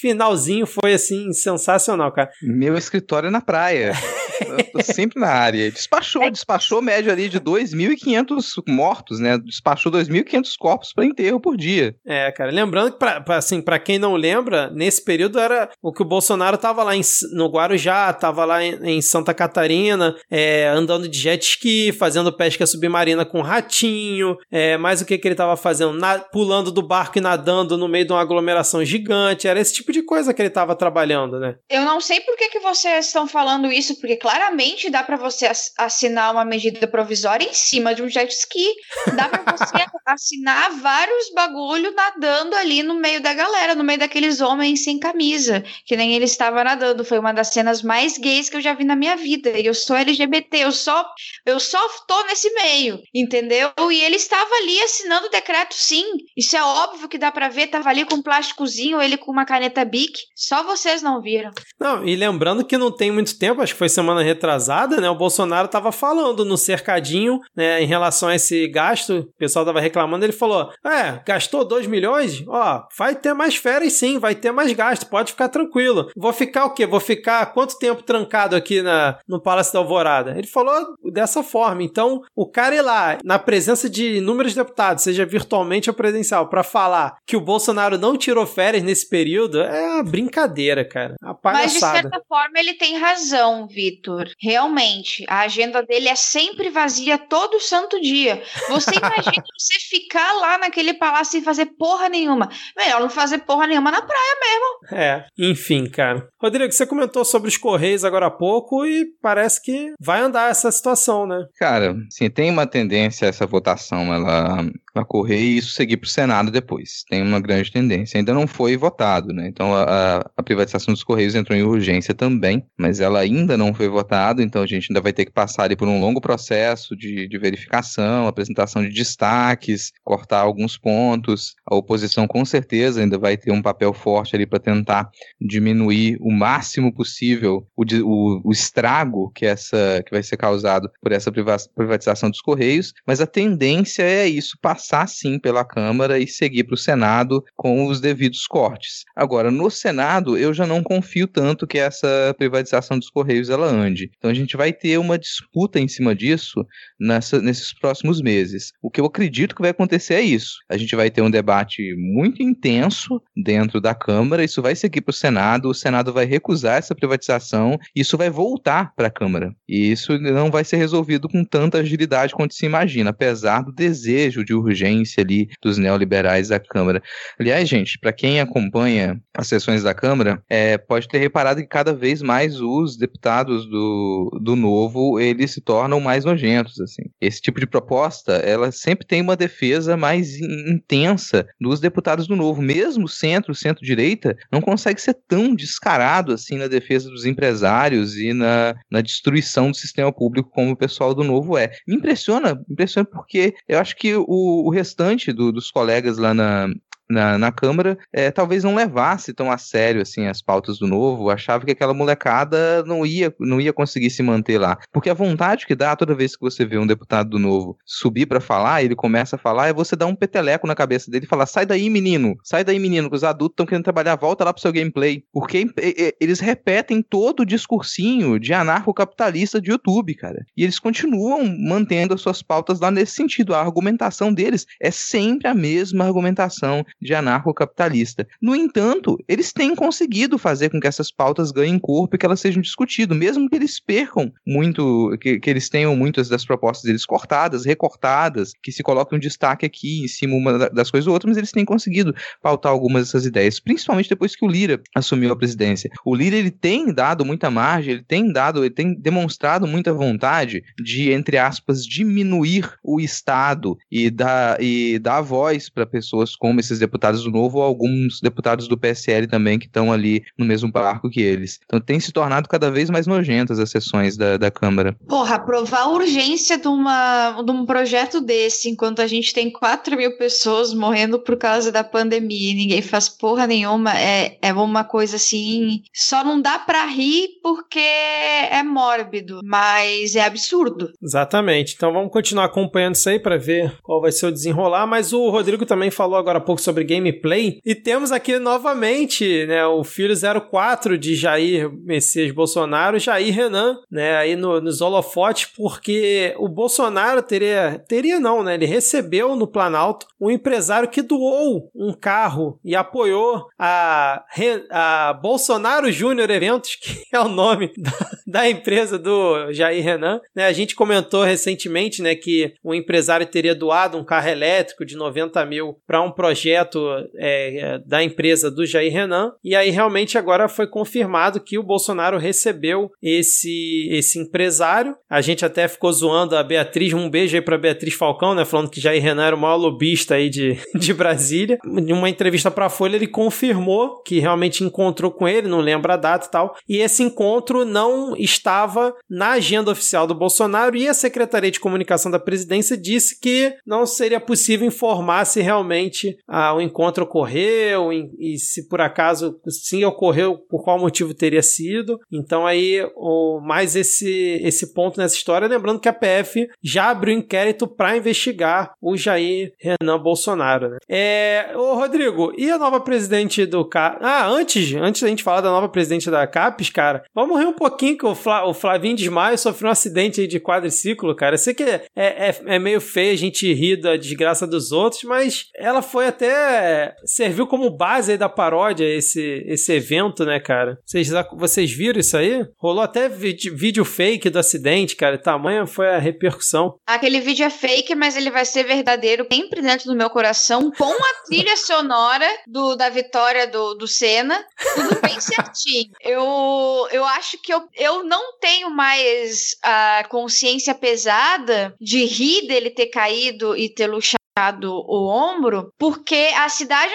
B: finalzinho foi assim sensacional, cara.
D: Meu escritório na praia. Eu tô sempre na área. Despachou, é despachou média ali de 2.500 mortos, né? Despachou 2.500 corpos para enterro por dia.
B: É, cara. Lembrando que, pra, pra, assim, para quem não lembra, nesse período era o que o Bolsonaro tava lá em, no Guarujá, tava lá em, em Santa Catarina, é, andando de jet ski, fazendo pesca submarina com ratinho. É, mais o que, que ele tava fazendo? Na, pulando do barco e nadando no meio de uma aglomeração gigante. Era esse tipo de coisa que ele tava trabalhando, né?
C: Eu não sei por que, que vocês estão falando isso, porque claramente dá para você assinar uma medida provisória em cima de um jet ski. Dá para você assinar vários bagulho nadando ali no meio da galera, no meio daqueles homens sem camisa, que nem ele estava nadando. Foi uma das cenas mais gays que eu já vi na minha vida. E eu sou LGBT, eu só eu só tô nesse meio, entendeu? E ele estava ali assinando o decreto sim. Isso é óbvio que dá para ver, tava ali com um plásticozinho, ele com uma caneta Bic. Só vocês não viram.
B: Não, e lembrando que não tem muito tempo, acho que foi semana retrasada, né? O Bolsonaro estava falando no cercadinho, né, em relação a esse gasto. O pessoal estava reclamando, ele falou: "É, gastou 2 milhões? Ó, vai ter mais férias sim, vai ter mais gasto, pode ficar tranquilo. Vou ficar o quê? Vou ficar quanto tempo trancado aqui na no Palácio da Alvorada?" Ele falou dessa forma. Então, o cara ir lá na presença de inúmeros deputados, seja virtualmente ou presencial, para falar que o Bolsonaro não tirou férias nesse período, é uma brincadeira, cara. Uma
C: Mas de certa forma ele tem razão, Vitor. Realmente, a agenda dele é sempre vazia todo santo dia. Você imagina você ficar lá naquele palácio sem fazer porra nenhuma. Melhor não fazer porra nenhuma na praia mesmo.
B: É, enfim, cara. Rodrigo, você comentou sobre os Correios agora há pouco e parece que vai andar essa situação, né?
D: Cara, sim, tem uma tendência essa votação ela, ela correr e isso seguir para o Senado depois. Tem uma grande tendência. Ainda não foi votado, né? Então a, a privatização dos Correios entrou em urgência também, mas ela ainda não foi votada, então a gente ainda vai ter que passar ali por um longo processo de, de verificação, apresentação de destaques, cortar alguns pontos. A oposição com certeza ainda vai ter um papel forte ali para tentar diminuir o máximo possível o, o, o estrago que essa que vai ser causado por essa privatização dos Correios, mas a tendência é isso passar passar sim pela Câmara e seguir para o Senado com os devidos cortes. Agora, no Senado, eu já não confio tanto que essa privatização dos Correios ela ande. Então a gente vai ter uma disputa em cima disso nessa, nesses próximos meses. O que eu acredito que vai acontecer é isso. A gente vai ter um debate muito intenso dentro da Câmara, isso vai seguir para o Senado, o Senado vai recusar essa privatização, isso vai voltar para a Câmara. E isso não vai ser resolvido com tanta agilidade quanto se imagina, apesar do desejo de urgência ali dos neoliberais da Câmara. Aliás, gente, para quem acompanha as sessões da Câmara, é, pode ter reparado que cada vez mais os deputados do, do Novo, eles se tornam mais nojentos, assim. Esse tipo de proposta, ela sempre tem uma defesa mais intensa dos deputados do Novo. Mesmo centro, centro-direita, não consegue ser tão descarado assim na defesa dos empresários e na, na destruição do sistema público como o pessoal do Novo é. Me impressiona, impressiona porque eu acho que o, o restante do, dos colegas lá na, na, na Câmara, é, talvez não levasse tão a sério assim as pautas do novo, achava que aquela molecada não ia, não ia conseguir se manter lá. Porque a vontade que dá toda vez que você vê um deputado do novo subir para falar, ele começa a falar, é você dar um peteleco na cabeça dele e falar: sai daí, menino, sai daí, menino, que os adultos estão querendo trabalhar, volta lá pro seu gameplay. Porque eles repetem todo o discursinho de anarcocapitalista de YouTube, cara. E eles continuam mantendo as suas pautas lá nesse sentido. A argumentação deles é sempre a mesma argumentação de anarcocapitalista. No entanto, eles têm conseguido fazer com que essas pautas ganhem corpo e que elas sejam discutidas, mesmo que eles percam muito, que, que eles tenham muitas das propostas deles cortadas, recortadas, que se coloquem um destaque aqui em cima uma das coisas ou outras, mas eles têm conseguido pautar algumas dessas ideias, principalmente depois que o Lira assumiu a presidência. O Lira ele tem dado muita margem, ele tem dado, ele tem demonstrado muita vontade de, entre aspas, diminuir o Estado e dar, e dar voz para pessoas como esses deputados do Novo ou alguns deputados do PSL também que estão ali no mesmo barco que eles. Então tem se tornado cada vez mais nojentas as sessões da, da Câmara.
C: Porra, aprovar a urgência de, uma, de um projeto desse, enquanto a gente tem 4 mil pessoas morrendo por causa da pandemia e ninguém faz porra nenhuma, é, é uma coisa assim. Só não dá pra rir porque é mórbido, mas é absurdo.
B: Exatamente. Então vamos continuar acompanhando isso aí para ver qual vai ser o desenrolar. Mas o Rodrigo também falou agora há pouco sobre sobre gameplay. E temos aqui novamente, né, o filho 04 de Jair Messias Bolsonaro, Jair Renan, né, aí no, nos holofotes, porque o Bolsonaro teria, teria não, né, ele recebeu no Planalto um empresário que doou um carro e apoiou a, a Bolsonaro Júnior Eventos, que é o nome da, da empresa do Jair Renan. Né, a gente comentou recentemente, né, que o empresário teria doado um carro elétrico de 90 mil para um projeto projeto é, da empresa do Jair Renan, e aí realmente agora foi confirmado que o Bolsonaro recebeu esse, esse empresário. A gente até ficou zoando a Beatriz, um beijo aí pra Beatriz Falcão, né? Falando que Jair Renan era o maior lobista aí de, de Brasília. Em uma entrevista pra Folha, ele confirmou que realmente encontrou com ele, não lembra a data e tal. E esse encontro não estava na agenda oficial do Bolsonaro e a Secretaria de Comunicação da Presidência disse que não seria possível informar se realmente a o encontro ocorreu e, e, se por acaso sim ocorreu, por qual motivo teria sido. Então aí o, mais esse, esse ponto nessa história, lembrando que a PF já abriu inquérito para investigar o Jair Renan Bolsonaro. Né? É, ô Rodrigo, e a nova presidente do CAPES? Ah, antes, antes da gente falar da nova presidente da CAPES, cara, vamos rir um pouquinho que o, Fla, o Flavinho Desmaio sofreu um acidente de quadriciclo, cara. Eu sei que é, é, é meio feio a gente rir da desgraça dos outros, mas ela foi até serviu como base aí da paródia esse, esse evento, né, cara? Vocês, vocês viram isso aí? Rolou até vídeo fake do acidente, cara. Tamanha foi a repercussão.
C: Aquele vídeo é fake, mas ele vai ser verdadeiro sempre dentro do meu coração, com a trilha sonora do, da vitória do, do Senna. Tudo bem certinho. Eu, eu acho que eu, eu não tenho mais a consciência pesada de rir dele ter caído e ter luxado o ombro, porque a cidade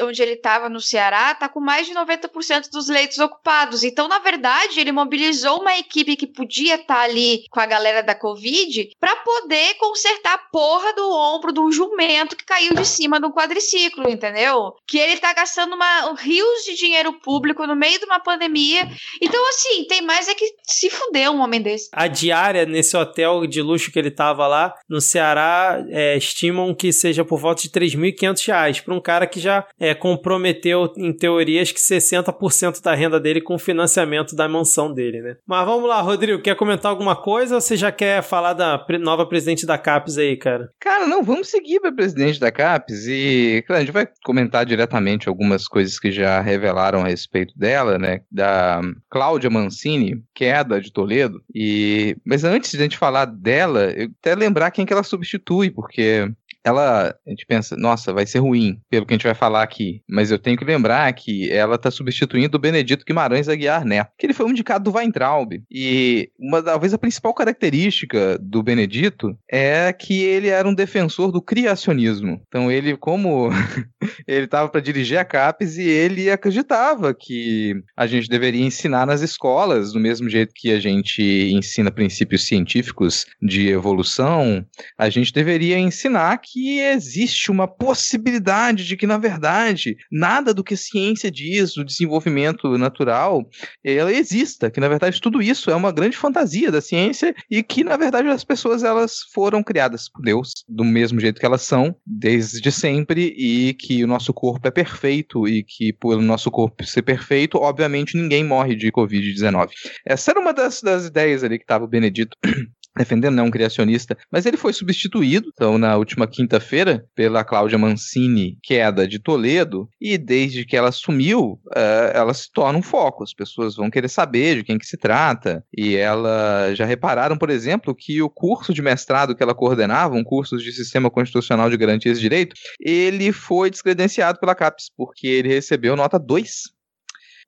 C: onde ele estava no Ceará está com mais de 90% dos leitos ocupados. Então, na verdade, ele mobilizou uma equipe que podia estar tá ali com a galera da Covid para poder consertar a porra do ombro um jumento que caiu de cima um quadriciclo, entendeu? Que ele tá gastando uma, rios de dinheiro público no meio de uma pandemia. Então, assim, tem mais é que se fuder um homem desse.
B: A diária nesse hotel de luxo que ele tava lá no Ceará é, estimam que que seja por volta de 3.500 reais para um cara que já é, comprometeu, em teorias, que 60% da renda dele com o financiamento da mansão dele, né? Mas vamos lá, Rodrigo, quer comentar alguma coisa ou você já quer falar da nova presidente da CAPES aí, cara?
D: Cara, não, vamos seguir para presidente da CAPES e, claro, a gente vai comentar diretamente algumas coisas que já revelaram a respeito dela, né? Da Cláudia Mancini, queda de Toledo. E mas antes de a gente falar dela, eu até lembrar quem que ela substitui, porque ela, a gente pensa, nossa, vai ser ruim, pelo que a gente vai falar aqui. Mas eu tenho que lembrar que ela está substituindo o Benedito Guimarães Aguiar Neto, que ele foi um indicado do Weintraub. E uma, talvez a principal característica do Benedito é que ele era um defensor do criacionismo. Então ele, como ele estava para dirigir a CAPES e ele acreditava que a gente deveria ensinar nas escolas, do mesmo jeito que a gente ensina princípios científicos de evolução, a gente deveria ensinar que que existe uma possibilidade de que, na verdade, nada do que a ciência diz, o desenvolvimento natural, ela exista, que na verdade tudo isso é uma grande fantasia da ciência e que na verdade as pessoas elas foram criadas por Deus do mesmo jeito que elas são desde sempre e que o nosso corpo é perfeito e que pelo nosso corpo ser perfeito, obviamente ninguém morre de COVID-19. Essa era uma das, das ideias ali que estava o Benedito defendendo, né, um criacionista, mas ele foi substituído, então, na última quinta-feira, pela Cláudia Mancini, queda de Toledo, e desde que ela sumiu, uh, ela se torna um foco, as pessoas vão querer saber de quem que se trata, e ela já repararam, por exemplo, que o curso de mestrado que ela coordenava, um curso de Sistema Constitucional de Garantias de Direito, ele foi descredenciado pela CAPES, porque ele recebeu nota 2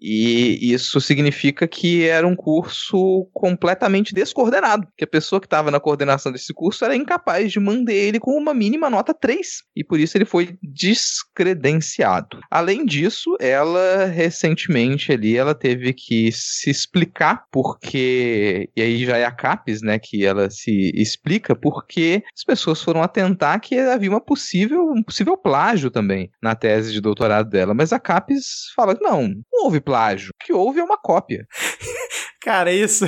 D: e isso significa que era um curso completamente descoordenado, que a pessoa que estava na coordenação desse curso era incapaz de manter ele com uma mínima nota 3, e por isso ele foi descredenciado. Além disso, ela recentemente ali ela teve que se explicar porque e aí já é a CAPES, né, que ela se explica porque as pessoas foram atentar que havia uma possível um possível plágio também na tese de doutorado dela, mas a CAPES fala que não, não houve plágio. O que houve é uma cópia.
B: Cara, isso.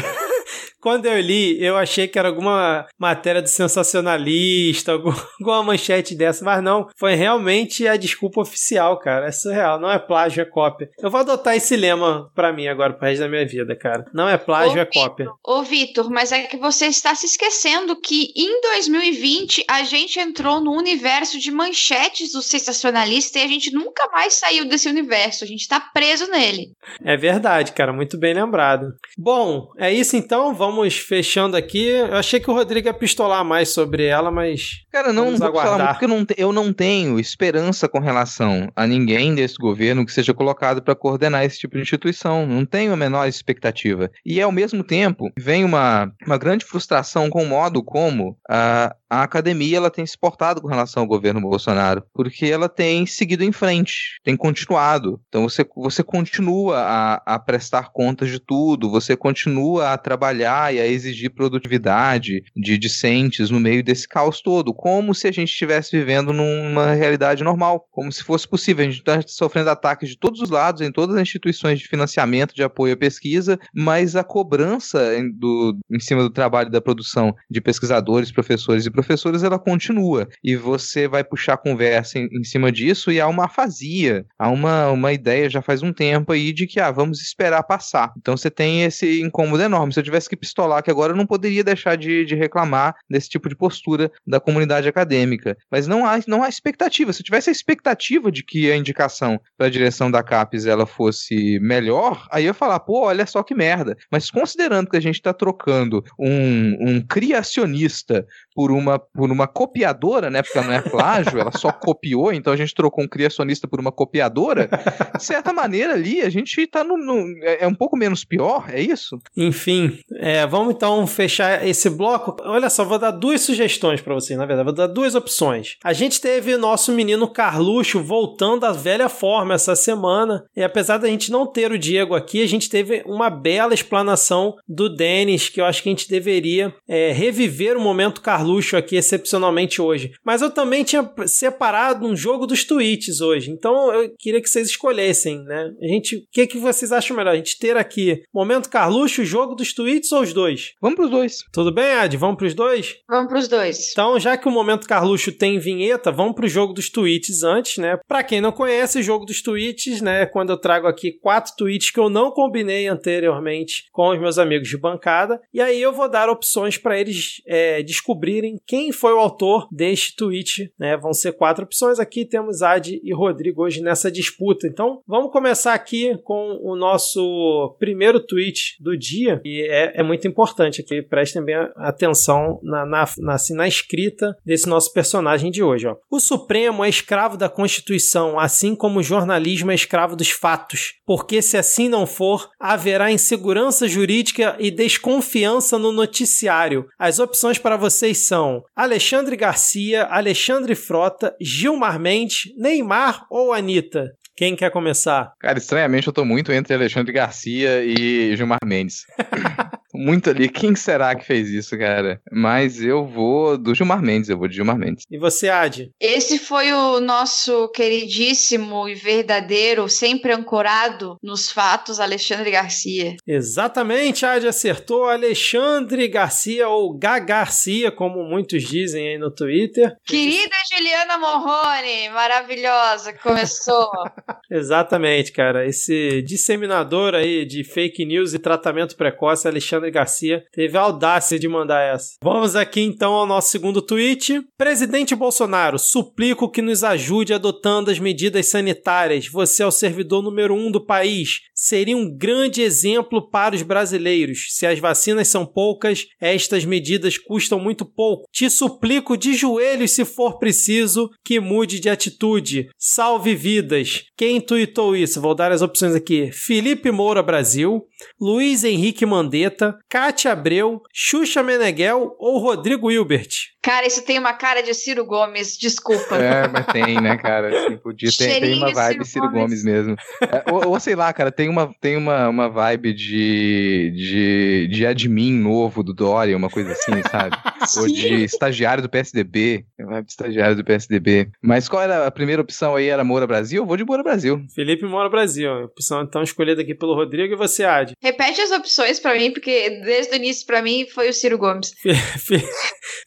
B: Quando eu li, eu achei que era alguma matéria do sensacionalista, alguma manchete dessa, mas não. Foi realmente a desculpa oficial, cara. É surreal. Não é plágio, é cópia. Eu vou adotar esse lema pra mim agora, pro resto da minha vida, cara. Não é plágio, ô, é cópia.
C: Ô, Vitor, mas é que você está se esquecendo que em 2020 a gente entrou no universo de manchetes do sensacionalista e a gente nunca mais saiu desse universo. A gente tá preso nele.
B: É verdade, cara. Muito bem lembrado. Bom, é isso então. Vamos vamos fechando aqui. Eu achei que o Rodrigo ia pistolar mais sobre ela, mas.
D: Cara, não vamos aguardar. porque eu não, eu não tenho esperança com relação a ninguém desse governo que seja colocado para coordenar esse tipo de instituição. Não tenho a menor expectativa. E ao mesmo tempo, vem uma, uma grande frustração com o modo como a, a academia ela tem se portado com relação ao governo Bolsonaro, porque ela tem seguido em frente, tem continuado. Então você, você continua a, a prestar contas de tudo, você continua a trabalhar e a exigir produtividade de discentes no meio desse caos todo, como se a gente estivesse vivendo numa realidade normal, como se fosse possível. A gente está sofrendo ataques de todos os lados, em todas as instituições de financiamento, de apoio à pesquisa, mas a cobrança em, do, em cima do trabalho da produção de pesquisadores, professores e professores, ela continua. E você vai puxar conversa em, em, cima disso e há uma afasia, há uma, uma ideia já faz um tempo aí de que, ah, vamos esperar passar. Então você tem esse incômodo enorme. Se eu tivesse que pistolar que agora, eu não poderia deixar de, de reclamar desse tipo de postura da comunidade acadêmica. Mas não há, não há expectativa. Se eu tivesse a expectativa de que a indicação para a direção da CAPES ela fosse melhor, aí eu ia falar, pô, olha só que merda. Mas considerando que a gente está trocando um, um criacionista por uma, por uma copiadora, né? Porque ela não é plágio, ela só copiou, então a gente trocou um criacionista por uma copiadora. De certa maneira ali, a gente tá no. no é, é um pouco menos pior, é isso?
B: Enfim, é, vamos então fechar esse bloco. Olha só, vou dar duas sugestões para vocês, na verdade, vou dar duas opções. A gente teve nosso menino Carluxo voltando à velha forma essa semana, e apesar da gente não ter o Diego aqui, a gente teve uma bela explanação do Denis, que eu acho que a gente deveria é, reviver o momento Carluxo aqui excepcionalmente hoje. Mas eu também tinha separado um jogo dos tweets hoje. Então eu queria que vocês escolhessem, né? A gente, o que, que vocês acham melhor? A gente ter aqui Momento Carluxo, o jogo dos tweets ou os dois?
D: Vamos pros dois.
B: Tudo bem, Ad? Vamos pros dois?
C: Vamos pros dois.
B: Então, já que o Momento Carluxo tem vinheta, vamos pro jogo dos tweets antes, né? Pra quem não conhece, o jogo dos tweets, né? Quando eu trago aqui quatro tweets que eu não combinei anteriormente com os meus amigos de bancada. E aí eu vou dar opções para eles é, descobrirem quem foi o autor deste tweet, né? Vão ser quatro opções. Aqui temos Ad e Rodrigo hoje nessa disputa. Então, vamos começar aqui com o nosso primeiro tweet do dia. E é, é muito importante aqui, prestem bem atenção na, na, na, assim, na escrita desse nosso personagem de hoje. Ó. O Supremo é escravo da Constituição, assim como o jornalismo é escravo dos fatos. Porque se assim não for, haverá insegurança jurídica e desconfiança no noticiário. As opções para vocês são Alexandre Garcia, Alexandre Frota, Gilmar Mendes, Neymar ou Anitta? Quem quer começar?
D: Cara, estranhamente eu tô muito entre Alexandre Garcia e Gilmar Mendes. muito ali. Quem será que fez isso, cara? Mas eu vou do Gilmar Mendes, eu vou de Gilmar Mendes.
B: E você, Adi?
C: Esse foi o nosso queridíssimo e verdadeiro, sempre ancorado nos fatos, Alexandre Garcia.
B: Exatamente, Adi acertou. Alexandre Garcia, ou Gá Garcia, como muitos dizem aí no Twitter.
C: Querida Juliana Morrone, maravilhosa, que começou.
B: Exatamente, cara. Esse disseminador aí de fake news e tratamento precoce, Alexandre Garcia, teve a audácia de mandar essa. Vamos aqui então ao nosso segundo tweet. Presidente Bolsonaro, suplico que nos ajude adotando as medidas sanitárias. Você é o servidor número um do país. Seria um grande exemplo para os brasileiros. Se as vacinas são poucas, estas medidas custam muito pouco. Te suplico de joelhos, se for preciso, que mude de atitude. Salve vidas. Quem tweetou isso? Vou dar as opções aqui: Felipe Moura Brasil, Luiz Henrique Mandetta, Cátia Abreu, Xuxa Meneghel ou Rodrigo Hilbert?
C: Cara, isso tem uma cara de Ciro Gomes, desculpa.
D: É, mas tem, né, cara? Assim, podia ter, tem uma vibe Ciro, Ciro Gomes, Gomes mesmo. É, ou, ou, sei lá, cara, tem uma, tem uma, uma vibe de, de, de admin novo do Dória, uma coisa assim, sabe? Ou de estagiário do PSDB. Vibe de estagiário do PSDB. Mas qual era a primeira opção aí? Era Moura Brasil? Eu vou de Moura Brasil.
B: Felipe Moura Brasil. Opção então escolhida aqui pelo Rodrigo e você, Ad.
C: Repete as opções para mim, porque desde o início para mim foi o Ciro Gomes.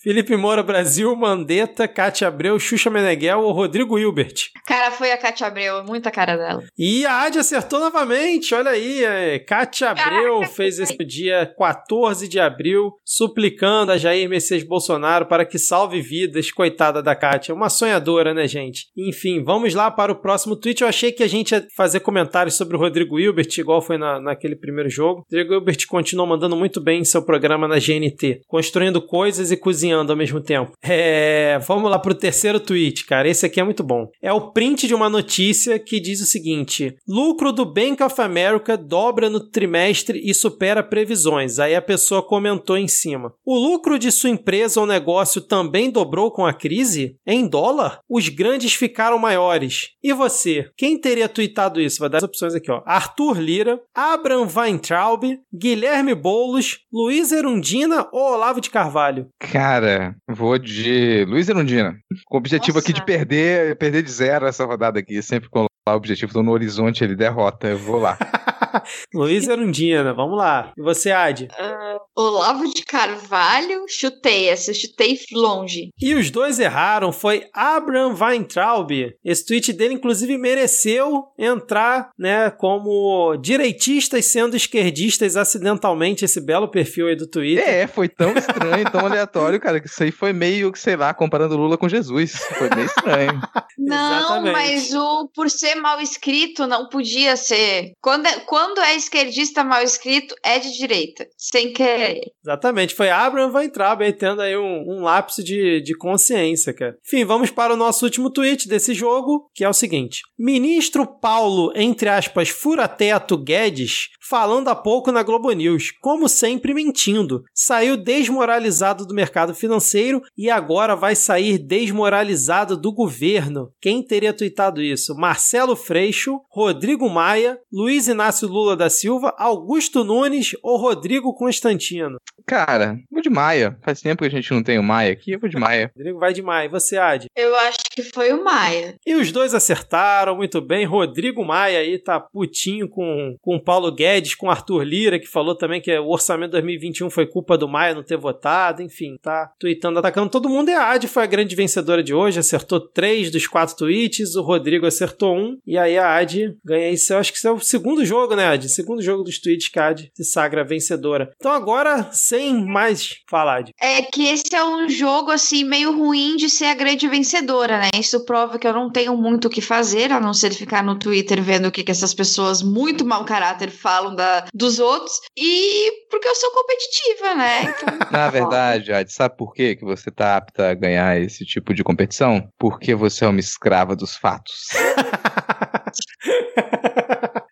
B: Felipe Moura Brasil, Mandetta, Cátia Abreu, Xuxa Meneghel ou Rodrigo Hilbert?
C: Cara, foi a Cátia Abreu, muita cara dela.
B: E a Adi acertou novamente, olha aí. É, Cátia Abreu Caraca, fez esse dia 14 de abril, suplicando a Jair Messias Bolsonaro para que salve vidas, coitada da Cátia. Uma sonhadora, né, gente? Enfim, vamos lá para o próximo tweet. Eu achei que a gente ia fazer comentários sobre o Rodrigo Hilbert, igual foi na, naquele primeiro jogo. O Rodrigo Hilbert continuou mandando muito bem em seu programa na GNT, construindo coisas e cozinhando ao mesmo mesmo tempo. É, vamos lá pro terceiro tweet, cara. Esse aqui é muito bom. É o print de uma notícia que diz o seguinte: lucro do Bank of America dobra no trimestre e supera previsões. Aí a pessoa comentou em cima. O lucro de sua empresa ou negócio também dobrou com a crise? Em dólar? Os grandes ficaram maiores. E você? Quem teria tweetado isso? Vai dar as opções aqui, ó. Arthur Lira, Abraham Weintraub, Guilherme Boulos, Luiz Erundina ou Olavo de Carvalho?
D: Cara, Vou de Luiz Erundina. Com o objetivo Nossa. aqui de perder, perder de zero essa rodada aqui. Sempre com o objetivo, tô no horizonte, ele derrota. Eu vou lá.
B: Luiz Erundina, vamos lá. E você, Adi?
C: Uh, Olavo de Carvalho, chutei essa, chutei longe.
B: E os dois erraram, foi Abraham Weintraub. Esse tweet dele, inclusive, mereceu entrar, né, como direitistas sendo esquerdistas acidentalmente, esse belo perfil aí do Twitter.
D: É, foi tão estranho, tão aleatório, cara, que isso aí foi meio, sei lá, comparando Lula com Jesus. Foi meio estranho.
C: não, mas o por ser mal escrito, não podia ser. Quando, é, quando é esquerdista mal escrito, é de direita, sem querer.
B: Exatamente, foi Abraham Weintraub aí tendo aí um, um lapso de, de consciência, cara. Enfim, vamos para o nosso último tweet desse jogo, que é o seguinte. Ministro Paulo, entre aspas, furateto Guedes, falando há pouco na Globo News, como sempre mentindo. Saiu desmoralizado do mercado financeiro e agora vai sair desmoralizado do governo. Quem teria tweetado isso? Marcelo Freixo, Rodrigo Maia, Luiz Inácio Lula da Silva, Augusto Nunes ou Rodrigo Constantino?
D: Cara, vou de Maia. Faz tempo que a gente não tem o Maia aqui, eu vou de Maia.
B: Rodrigo vai de Maia. Você, Adi?
C: Eu acho que foi o Maia.
B: E os dois acertaram muito bem. Rodrigo Maia aí tá putinho com, com o Paulo Guedes, com Arthur Lira, que falou também que o orçamento 2021 foi culpa do Maia não ter votado. Enfim, tá tweetando, atacando todo mundo. E a Adi foi a grande vencedora de hoje, acertou três dos quatro tweets. O Rodrigo acertou um. E aí a Adi ganha isso. Eu acho que isso é o segundo jogo, né, Adi? Segundo jogo dos tweets que a Adi se sagra vencedora. Então agora, sem mais falar, Adi.
C: É que esse é um jogo, assim, meio ruim de ser a grande vencedora, né? Isso prova que eu não tenho muito o que fazer, a não ser ficar no Twitter vendo o que, que essas pessoas muito mau caráter falam da, dos outros. E porque eu sou competitiva, né? Então,
D: Na verdade, Adi, sabe por quê que você tá apta a ganhar esse tipo de competição? Porque você é uma escrava dos fatos.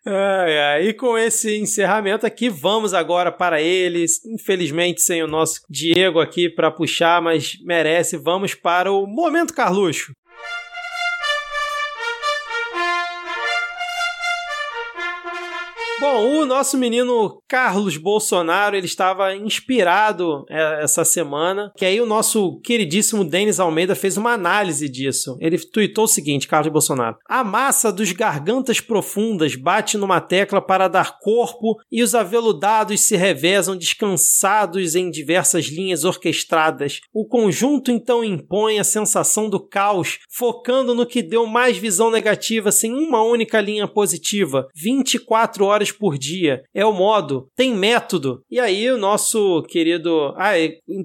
B: Ai, ai. E com esse encerramento aqui, vamos agora para eles. Infelizmente, sem o nosso Diego aqui para puxar, mas merece. Vamos para o Momento Carluxo. Bom, o nosso menino Carlos Bolsonaro, ele estava inspirado é, essa semana, que aí o nosso queridíssimo Denis Almeida fez uma análise disso. Ele tweetou o seguinte, Carlos Bolsonaro: A massa dos gargantas profundas bate numa tecla para dar corpo e os aveludados se revezam descansados em diversas linhas orquestradas. O conjunto então impõe a sensação do caos, focando no que deu mais visão negativa sem uma única linha positiva. 24 horas por dia. É o modo, tem método. E aí o nosso querido. Ah,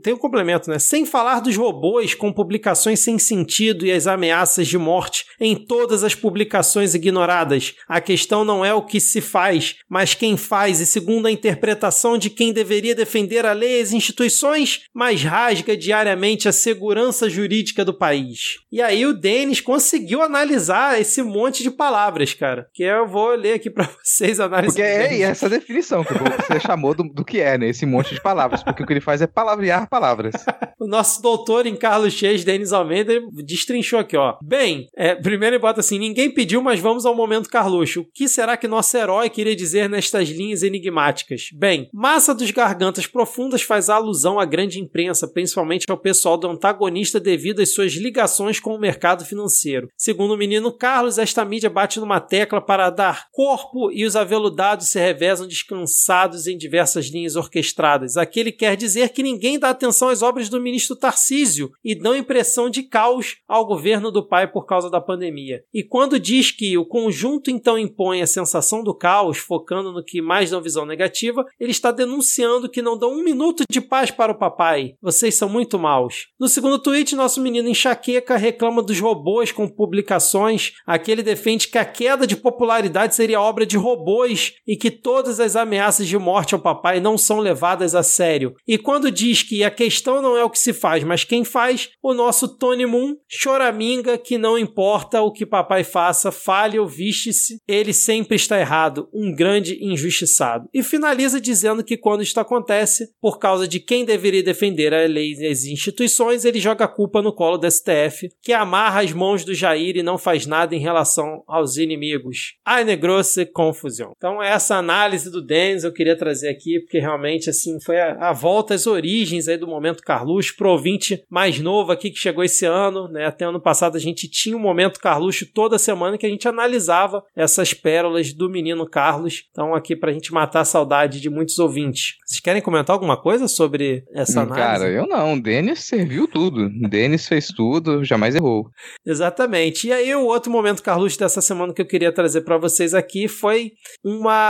B: tem um complemento, né? Sem falar dos robôs com publicações sem sentido e as ameaças de morte em todas as publicações ignoradas. A questão não é o que se faz, mas quem faz, e segundo a interpretação de quem deveria defender a lei e as instituições, mas rasga diariamente a segurança jurídica do país. E aí o Denis conseguiu analisar esse monte de palavras, cara. Que eu vou ler aqui para vocês analisar.
D: Porque é essa definição que você chamou do, do que é, né? Esse monte de palavras. Porque o que ele faz é palavrear palavras.
B: o nosso doutor em Carlos Chês, Denis Almeida, destrinchou aqui, ó. Bem, é, primeiro ele bota assim: ninguém pediu, mas vamos ao momento Carluxo. O que será que nosso herói queria dizer nestas linhas enigmáticas? Bem, massa dos gargantas profundas faz alusão à grande imprensa, principalmente ao pessoal do antagonista devido às suas ligações com o mercado financeiro. Segundo o menino Carlos, esta mídia bate numa tecla para dar corpo e os aveludados se revezam descansados em diversas linhas orquestradas. Aqui ele quer dizer que ninguém dá atenção às obras do ministro Tarcísio e dão impressão de caos ao governo do pai por causa da pandemia. E quando diz que o conjunto então impõe a sensação do caos, focando no que mais dão visão negativa, ele está denunciando que não dão um minuto de paz para o papai. Vocês são muito maus. No segundo tweet, nosso menino enxaqueca reclama dos robôs com publicações. Aqui ele defende que a queda de popularidade seria obra de robôs e que todas as ameaças de morte ao papai não são levadas a sério. E quando diz que a questão não é o que se faz, mas quem faz, o nosso Tony Moon choraminga que não importa o que papai faça, fale ou viste-se, ele sempre está errado, um grande injustiçado. E finaliza dizendo que quando isto acontece, por causa de quem deveria defender a lei e as instituições, ele joga a culpa no colo do STF, que amarra as mãos do Jair e não faz nada em relação aos inimigos. Eine grosse Confusão. Então essa análise do Denis eu queria trazer aqui, porque realmente assim foi a, a volta às origens aí do momento Carluxo, pro ouvinte mais novo aqui que chegou esse ano, né? Até ano passado a gente tinha um momento Carluxo toda semana que a gente analisava essas pérolas do menino Carlos. Então aqui pra gente matar a saudade de muitos ouvintes. Vocês querem comentar alguma coisa sobre essa análise?
D: Cara, eu não. O Denis serviu tudo. O Denis fez tudo, jamais errou.
B: Exatamente. E aí o outro momento Carluxo dessa semana que eu queria trazer para vocês aqui foi uma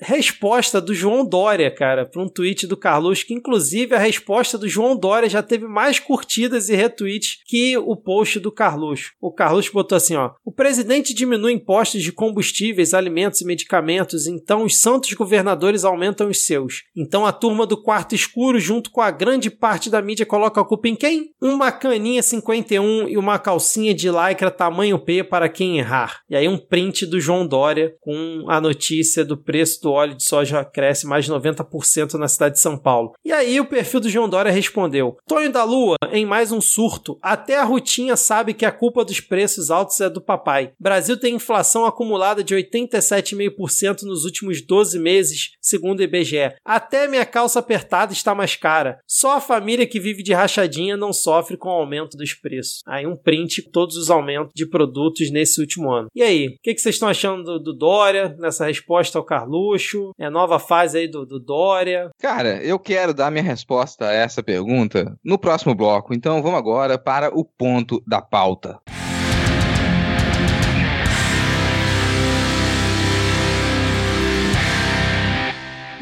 B: resposta do João Dória, cara, para um tweet do Carlos, que inclusive a resposta do João Dória já teve mais curtidas e retweets que o post do Carlos. O Carlos botou assim, ó: "O presidente diminui impostos de combustíveis, alimentos e medicamentos, então os santos governadores aumentam os seus. Então a turma do quarto escuro junto com a grande parte da mídia coloca a culpa em quem? Uma caninha 51 e uma calcinha de lycra tamanho P para quem errar." E aí um print do João Dória com a notícia notícia do preço do óleo de soja cresce mais de 90% na cidade de São Paulo. E aí o perfil do João Dória respondeu: Tonho da Lua, em mais um surto, até a Rutinha sabe que a culpa dos preços altos é do papai. Brasil tem inflação acumulada de 87,5% nos últimos 12 meses, segundo o IBGE. Até minha calça apertada está mais cara. Só a família que vive de rachadinha não sofre com o aumento dos preços. Aí um print todos os aumentos de produtos nesse último ano. E aí, o que, vocês estão achando do, do, Dória nessa resposta ao Carluxo? É nova fase aí do, do Dória?
D: Cara, eu quero dar minha resposta a essa pergunta no próximo bloco. Então vamos agora para o ponto da pauta.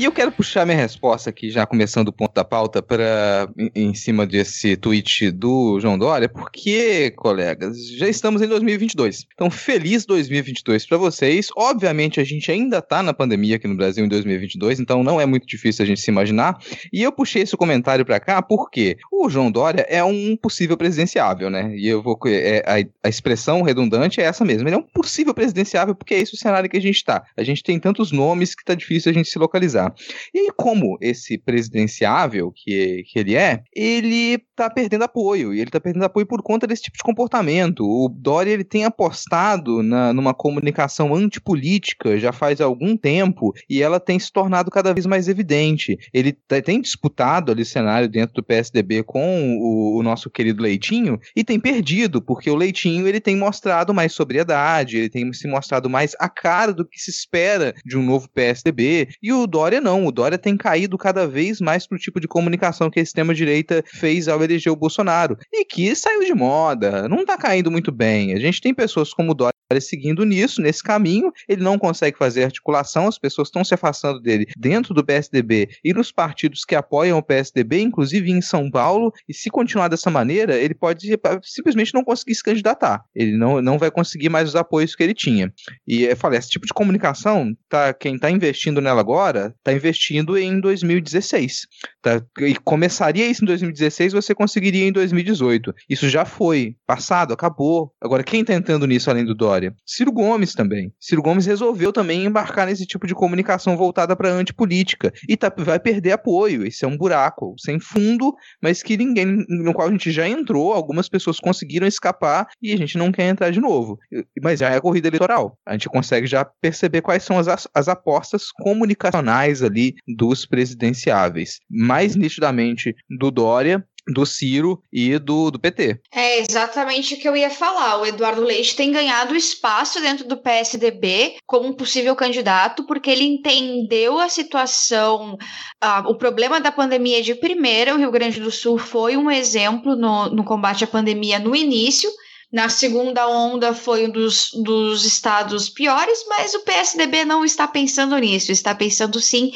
D: E eu quero puxar minha resposta aqui, já começando o ponto da pauta, para em, cima desse tweet do João Dória, porque, colegas, já estamos em 2022. Então, feliz 2022 para vocês. Obviamente, a gente ainda está na pandemia aqui no Brasil em 2022, então não é muito difícil a gente se imaginar. E eu puxei esse comentário para cá porque o João Dória é um possível presidenciável, né? E eu vou. É, a, a expressão redundante é essa mesmo. Ele é um possível presidenciável porque é esse o cenário que a gente está. A gente tem tantos nomes que tá difícil a gente se localizar. E como esse presidenciável que, que ele é, ele tá perdendo apoio, e ele tá perdendo apoio por conta desse tipo de comportamento. O Dória, ele tem apostado na, numa comunicação antipolítica já faz algum tempo, e ela tem se tornado cada vez mais evidente. Ele tem disputado ali cenário dentro do PSDB com o, o nosso querido Leitinho, e tem perdido, porque o Leitinho, ele tem mostrado mais sobriedade, ele tem se mostrado mais a cara do que se espera de um novo PSDB, e o Dória não, o Dória tem caído cada vez mais pro tipo de comunicação que a extrema-direita fez ao eleger o Bolsonaro. E que saiu de moda, não tá caindo muito bem. A gente tem pessoas como o Dória seguindo nisso, nesse caminho, ele não consegue fazer articulação, as pessoas estão se afastando dele dentro do PSDB e nos partidos que apoiam o PSDB, inclusive em São Paulo, e se continuar dessa maneira, ele pode simplesmente não conseguir se candidatar. Ele não, não vai conseguir mais os apoios que ele tinha. E eu falei, esse tipo de comunicação, tá, quem está investindo nela agora, está investindo em 2016. Tá? E começaria isso em 2016, você conseguiria em 2018. Isso já foi, passado, acabou. Agora, quem está entrando nisso além do Dória? Ciro Gomes também. Ciro Gomes resolveu também embarcar nesse tipo de comunicação voltada para a antipolítica. E tá, vai perder apoio. Esse é um buraco sem fundo, mas que ninguém, no qual a gente já entrou, algumas pessoas conseguiram escapar e a gente não quer entrar de novo. Mas já é a corrida eleitoral. A gente consegue já perceber quais são as, as apostas comunicacionais ali dos presidenciáveis. Mais nitidamente do Dória, do Ciro e do, do PT.
C: É exatamente o que eu ia falar. O Eduardo Leite tem ganhado espaço dentro do PSDB como um possível candidato, porque ele entendeu a situação, uh, o problema da pandemia de primeira. O Rio Grande do Sul foi um exemplo no, no combate à pandemia no início. Na segunda onda foi um dos, dos estados piores, mas o PSDB não está pensando nisso, está pensando sim.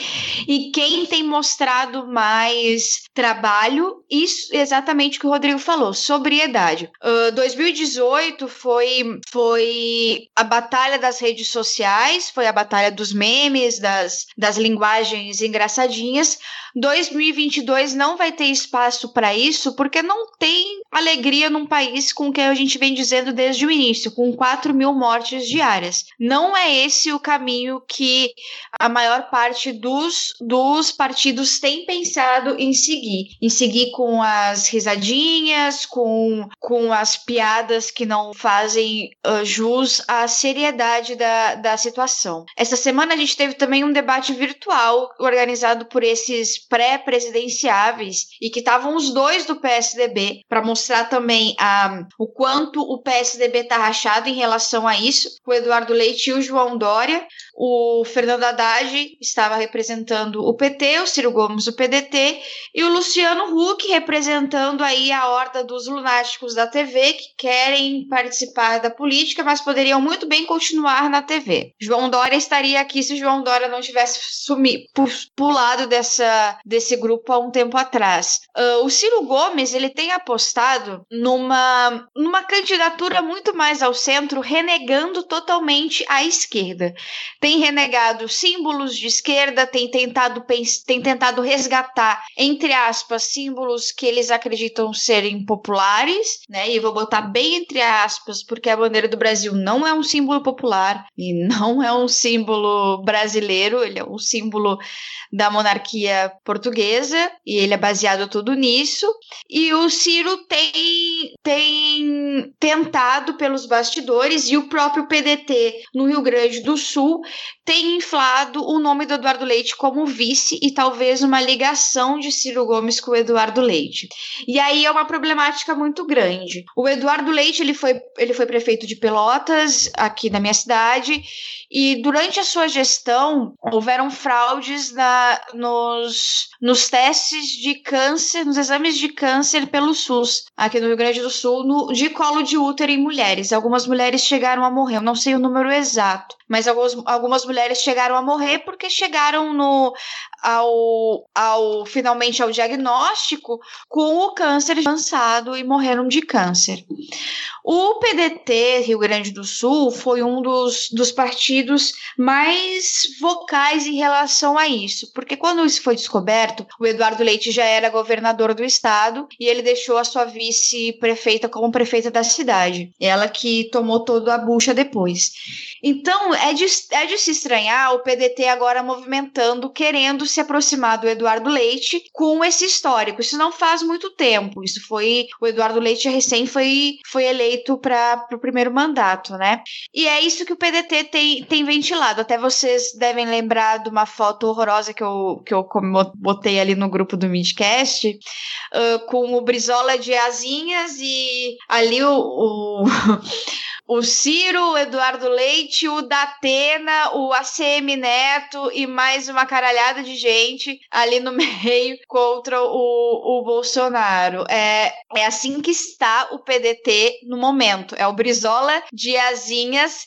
C: E quem tem mostrado mais trabalho, isso exatamente o que o Rodrigo falou, sobriedade. Uh, 2018 foi, foi a batalha das redes sociais, foi a batalha dos memes, das, das linguagens engraçadinhas. 2022 não vai ter espaço para isso, porque não tem alegria num país com que a gente vem dizendo desde o início, com 4 mil mortes diárias. Não é esse o caminho que a maior parte dos, dos partidos tem pensado em seguir. Em seguir com as risadinhas, com, com as piadas que não fazem uh, jus à seriedade da, da situação. Essa semana a gente teve também um debate virtual organizado por esses pré-presidenciáveis e que estavam os dois do PSDB para mostrar também a, o quanto o PSDB está rachado em relação a isso. O Eduardo Leite e o João Dória. O Fernando Haddad estava representando o PT, o Ciro Gomes o PDT e o Luciano Huck representando aí a horda dos lunáticos da TV que querem participar da política, mas poderiam muito bem continuar na TV. João Dória estaria aqui se João Dória não tivesse sumido, pulado dessa, desse grupo há um tempo atrás. Uh, o Ciro Gomes ele tem apostado numa, numa candidatura muito mais ao centro, renegando totalmente a esquerda tem renegado símbolos de esquerda, tem tentado, tem tentado resgatar, entre aspas, símbolos que eles acreditam serem populares, né? E vou botar bem entre aspas, porque a bandeira do Brasil não é um símbolo popular e não é um símbolo brasileiro, ele é um símbolo da monarquia portuguesa e ele é baseado tudo nisso. E o Ciro tem, tem tentado pelos bastidores e o próprio PDT no Rio Grande do Sul tem inflado o nome do Eduardo Leite como vice e talvez uma ligação de Ciro Gomes com o Eduardo Leite. E aí é uma problemática muito grande. O Eduardo Leite ele foi, ele foi prefeito de Pelotas, aqui na minha cidade, e durante a sua gestão houveram fraudes na, nos, nos testes de câncer, nos exames de câncer pelo SUS, aqui no Rio Grande do Sul, no, de colo de útero em mulheres. Algumas mulheres chegaram a morrer, eu não sei o número exato, mas algumas, algumas mulheres chegaram a morrer porque chegaram no ao, ao finalmente ao diagnóstico com o câncer avançado e morreram de câncer. O PDT Rio Grande do Sul foi um dos, dos partidos mais vocais em relação a isso, porque quando isso foi descoberto, o Eduardo Leite já era governador do estado e ele deixou a sua vice-prefeita como prefeita da cidade. Ela que tomou toda a bucha depois. Então, é de, é de se estranhar o PDT agora movimentando, querendo se aproximar do Eduardo Leite com esse histórico. Isso não faz muito tempo. Isso foi. O Eduardo Leite recém foi, foi eleito para o primeiro mandato, né? E é isso que o PDT tem, tem ventilado. Até vocês devem lembrar de uma foto horrorosa que eu, que eu botei ali no grupo do Midcast, uh, com o Brizola de asinhas e ali o, o o Ciro, o Eduardo Leite, o Datena, o ACM Neto e mais uma caralhada de gente ali no meio contra o, o Bolsonaro. É, é assim que está o PDT no momento. É o Brizola de asinhas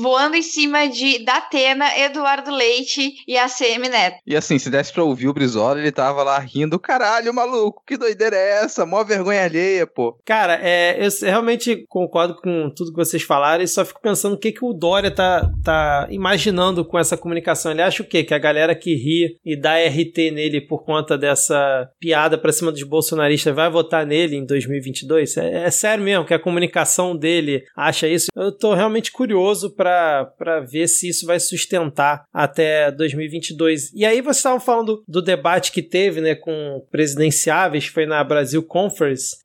C: voando em cima de Datena, Eduardo Leite e ACM Neto.
D: E assim, se desse pra ouvir o Brizola, ele tava lá rindo, caralho, maluco, que doideira é essa? Mó vergonha alheia, pô.
B: Cara, é, eu realmente concordo com tudo que vocês vocês falaram e só fico pensando o que, que o Dória tá, tá imaginando com essa comunicação. Ele acha o quê? Que a galera que ri e dá RT nele por conta dessa piada pra cima dos bolsonaristas vai votar nele em 2022? É, é sério mesmo que a comunicação dele acha isso? Eu tô realmente curioso para ver se isso vai sustentar até 2022. E aí vocês estavam falando do debate que teve né, com presidenciáveis, foi na Brasil Conference,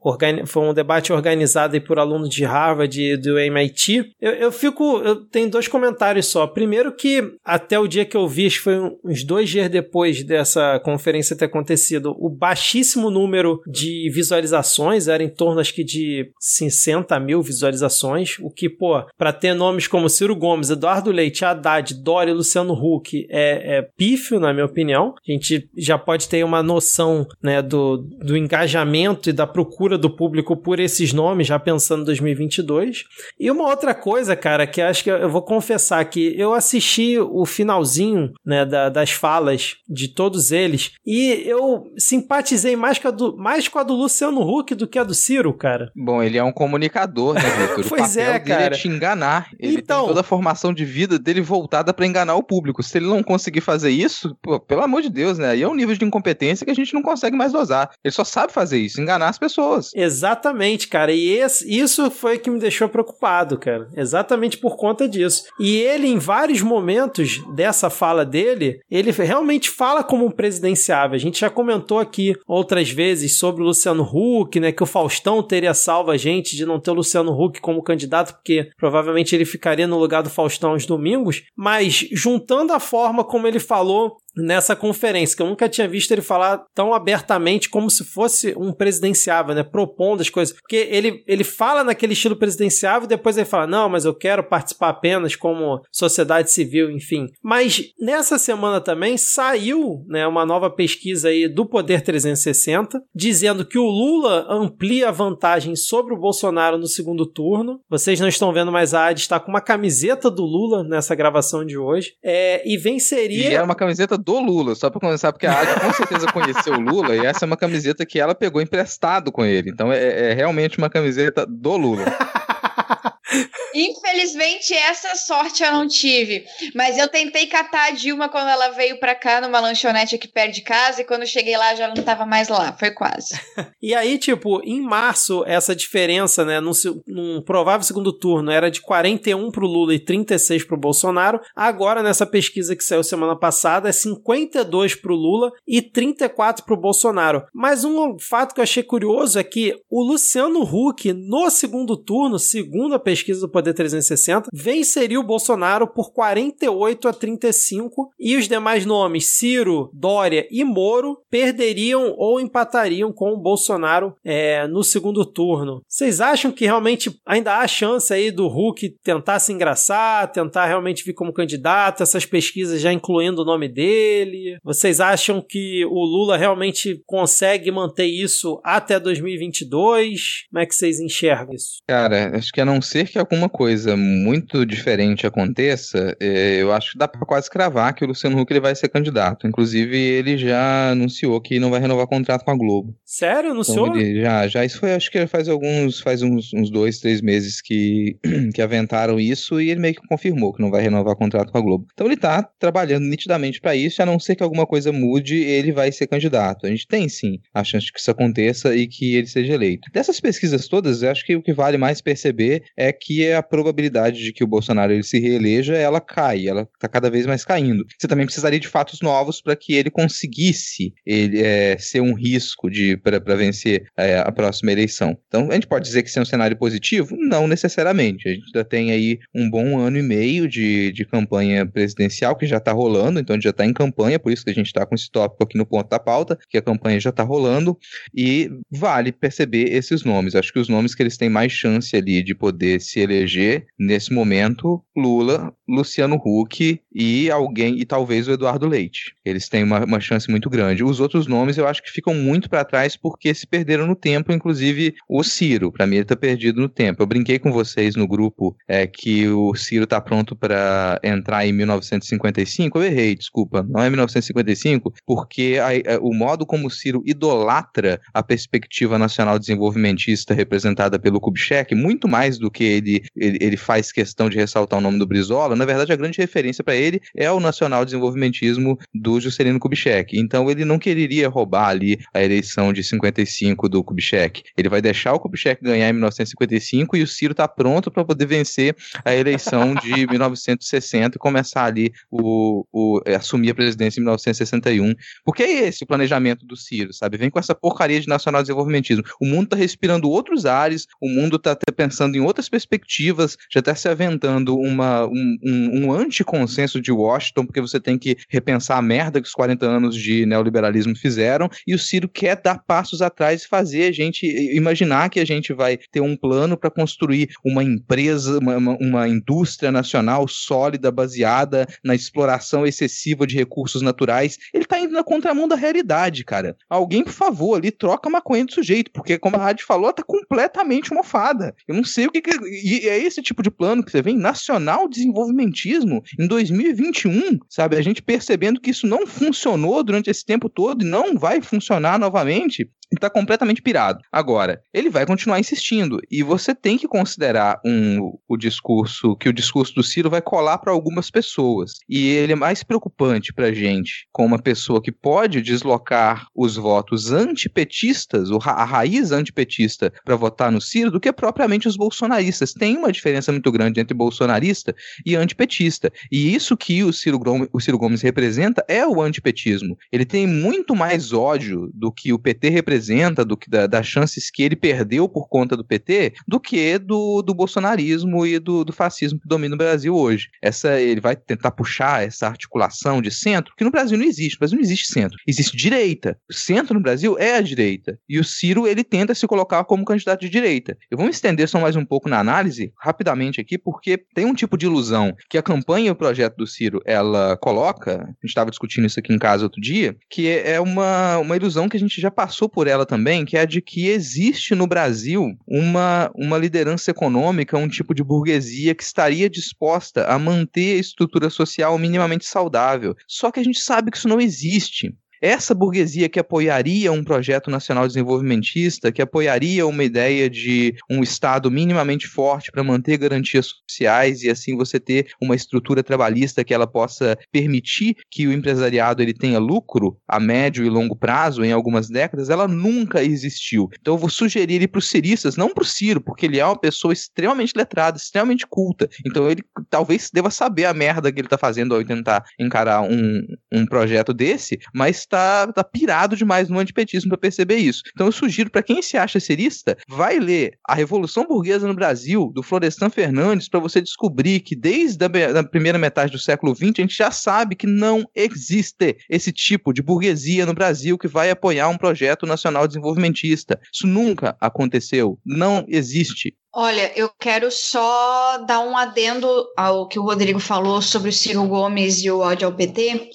B: foi um debate organizado por alunos de Harvard e do MIT Haiti, eu, eu fico. Eu tenho dois comentários só. Primeiro, que até o dia que eu vi, foi uns dois dias depois dessa conferência ter acontecido, o baixíssimo número de visualizações era em torno, acho que, de 60 mil visualizações. O que, pô, para ter nomes como Ciro Gomes, Eduardo Leite, Haddad, Dória e Luciano Huck é, é pífio, na minha opinião. A gente já pode ter uma noção né, do, do engajamento e da procura do público por esses nomes, já pensando em 2022. E uma outra coisa, cara, que acho que eu vou confessar que eu assisti o finalzinho, né, da, das falas de todos eles e eu simpatizei mais com, a do, mais com a do Luciano Huck do que a do Ciro, cara.
D: Bom, ele é um comunicador, né, Vitor?
B: pois é, cara.
D: Dele é te enganar. Ele então, tem toda a formação de vida dele voltada para enganar o público. Se ele não conseguir fazer isso, pô, pelo amor de Deus, né? Aí é um nível de incompetência que a gente não consegue mais dosar. Ele só sabe fazer isso, enganar as pessoas.
B: Exatamente, cara. E esse, isso foi que me deixou preocupado errado, cara. Exatamente por conta disso. E ele, em vários momentos dessa fala dele, ele realmente fala como um presidenciável. A gente já comentou aqui outras vezes sobre o Luciano Huck, né? Que o Faustão teria salvo a gente de não ter o Luciano Huck como candidato, porque provavelmente ele ficaria no lugar do Faustão aos domingos. Mas juntando a forma como ele falou nessa conferência, que eu nunca tinha visto ele falar tão abertamente como se fosse um presidenciável, né? Propondo as coisas. Porque ele, ele fala naquele estilo presidenciável e depois ele fala, não, mas eu quero participar apenas como sociedade civil, enfim. Mas nessa semana também saiu né, uma nova pesquisa aí do Poder 360, dizendo que o Lula amplia a vantagem sobre o Bolsonaro no segundo turno. Vocês não estão vendo, mas a Adi está com uma camiseta do Lula nessa gravação de hoje. É, e venceria...
D: E é uma camiseta do Lula, só pra começar, porque a Adi com certeza conheceu o Lula e essa é uma camiseta que ela pegou emprestado com ele. Então é, é realmente uma camiseta do Lula.
C: Infelizmente, essa sorte eu não tive. Mas eu tentei catar a Dilma quando ela veio pra cá numa lanchonete aqui perto de casa e quando eu cheguei lá já não tava mais lá. Foi quase.
B: e aí, tipo, em março, essa diferença, né, num, num provável segundo turno era de 41 pro Lula e 36 pro Bolsonaro. Agora, nessa pesquisa que saiu semana passada, é 52 pro Lula e 34 pro Bolsonaro. Mas um fato que eu achei curioso é que o Luciano Huck, no segundo turno, segundo a pesquisa do Poder 360, venceria o Bolsonaro por 48 a 35 e os demais nomes, Ciro, Dória e Moro, perderiam ou empatariam com o Bolsonaro é, no segundo turno. Vocês acham que realmente ainda há chance aí do Huck tentar se engraçar, tentar realmente vir como candidato, essas pesquisas já incluindo o nome dele? Vocês acham que o Lula realmente consegue manter isso até 2022? Como é que vocês enxergam isso?
D: Cara, acho que a não ser que alguma coisa muito diferente aconteça, é, eu acho que dá para quase cravar que o Luciano Huck ele vai ser candidato. Inclusive, ele já anunciou que não vai renovar contrato com a Globo.
B: Sério? Anunciou?
D: Então, ele, já, já. Isso foi, acho que faz alguns, faz uns, uns dois, três meses que, que aventaram isso e ele meio que confirmou que não vai renovar contrato com a Globo. Então ele tá trabalhando nitidamente para isso, a não ser que alguma coisa mude, ele vai ser candidato. A gente tem sim a chance de que isso aconteça e que ele seja eleito. Dessas pesquisas todas, eu acho que o que vale mais perceber é que a probabilidade de que o Bolsonaro ele se reeleja, ela cai, ela tá cada vez mais caindo. Você também precisaria de fatos novos para que ele conseguisse ele, é, ser um risco de para vencer é, a próxima eleição. Então, a gente pode dizer que isso é um cenário positivo? Não necessariamente. A gente ainda tem aí um bom ano e meio de, de campanha presidencial que já está rolando, então a gente já está em campanha, por isso que a gente está com esse tópico aqui no ponto da pauta, que a campanha já está rolando, e vale perceber esses nomes. Acho que os nomes que eles têm mais chance ali de poder se eleger nesse momento, Lula, Luciano Huck e alguém, e talvez o Eduardo Leite. Eles têm uma, uma chance muito grande. Os outros nomes eu acho que ficam muito para trás porque se perderam no tempo, inclusive o Ciro. Para mim, ele tá perdido no tempo. Eu brinquei com vocês no grupo é, que o Ciro tá pronto para entrar em 1955. Eu errei, desculpa. Não é 1955, porque a, a, o modo como o Ciro idolatra a perspectiva nacional desenvolvimentista representada pelo Kubitschek, muito mais do que ele, ele, ele faz questão de ressaltar o nome do Brizola, na verdade, a grande referência para ele é o nacional desenvolvimentismo do Juscelino Kubitschek. Então, ele não quereria roubar ali a eleição de 55 do Kubitschek. Ele vai deixar o Kubitschek ganhar em 1955 e o Ciro está pronto para poder vencer a eleição de 1960 e começar ali o, o é, assumir a presidência em 1961. Porque é esse o planejamento do Ciro, sabe? Vem com essa porcaria de nacional desenvolvimentismo. O mundo está respirando outros ares, o mundo está pensando em outras perspectivas, já está se aventando uma, um, um, um anticonsenso de Washington, porque você tem que repensar a merda que os 40 anos de neoliberalismo fizeram, e o Ciro quer dar passos atrás e fazer a gente imaginar que a gente vai ter um plano para construir uma empresa, uma, uma, uma, indústria nacional sólida, baseada na exploração excessiva de recursos naturais. Ele está indo na contramão da realidade, cara. Alguém, por favor, ali troca a maconha do sujeito, porque, como a rádio falou, tá completamente mofada. Eu não sei o que, que. E é esse tipo de plano que você vê em nacional desenvolvimentismo em 2021, sabe? A gente percebendo que isso não funcionou durante esse tempo todo e não vai funcionar novamente está completamente pirado. Agora, ele vai continuar insistindo e você tem que considerar um, o discurso que o discurso do Ciro vai colar para algumas pessoas e ele é mais preocupante para gente com uma pessoa que pode deslocar os votos antipetistas, a raiz antipetista para votar no Ciro do que propriamente os bolsonaristas. Tem uma diferença muito grande entre bolsonarista e antipetista e isso que o Ciro, o Ciro Gomes representa é o antipetismo. Ele tem muito mais ódio do que o PT representa representa, do que da, das chances que ele perdeu por conta do PT, do que do, do bolsonarismo e do, do fascismo que domina o Brasil hoje. Essa ele vai tentar puxar essa articulação de centro, que no Brasil não existe. No Brasil não existe centro, existe direita. O centro no Brasil é a direita. E o Ciro ele tenta se colocar como candidato de direita. Eu vou me estender só mais um pouco na análise, rapidamente aqui, porque tem um tipo de ilusão que a campanha e o projeto do Ciro ela coloca. A gente estava discutindo isso aqui em casa outro dia, que é uma, uma ilusão que a gente já passou por ela também, que é a de que existe no Brasil uma, uma liderança econômica, um tipo de burguesia que estaria disposta a manter a estrutura social minimamente saudável. Só que a gente sabe que isso não existe essa burguesia que apoiaria um projeto nacional desenvolvimentista, que apoiaria uma ideia de um Estado minimamente forte para manter garantias sociais e assim você ter uma estrutura trabalhista que ela possa permitir que o empresariado ele tenha lucro a médio e longo prazo em algumas décadas, ela nunca existiu. Então eu vou sugerir ele para os ciristas, não para o Ciro, porque ele é uma pessoa extremamente letrada, extremamente culta. Então ele talvez deva saber a merda que ele está fazendo ao tentar encarar um, um projeto desse, mas está tá pirado demais no antipetismo para perceber isso. Então eu sugiro para quem se acha serista, vai ler A Revolução Burguesa no Brasil, do Florestan Fernandes, para você descobrir que desde a primeira metade do século XX a gente já sabe que não existe esse tipo de burguesia no Brasil que vai apoiar um projeto nacional desenvolvimentista. Isso nunca aconteceu, não existe.
C: Olha, eu quero só dar um adendo ao que o Rodrigo falou sobre o Ciro Gomes e o ódio ao PT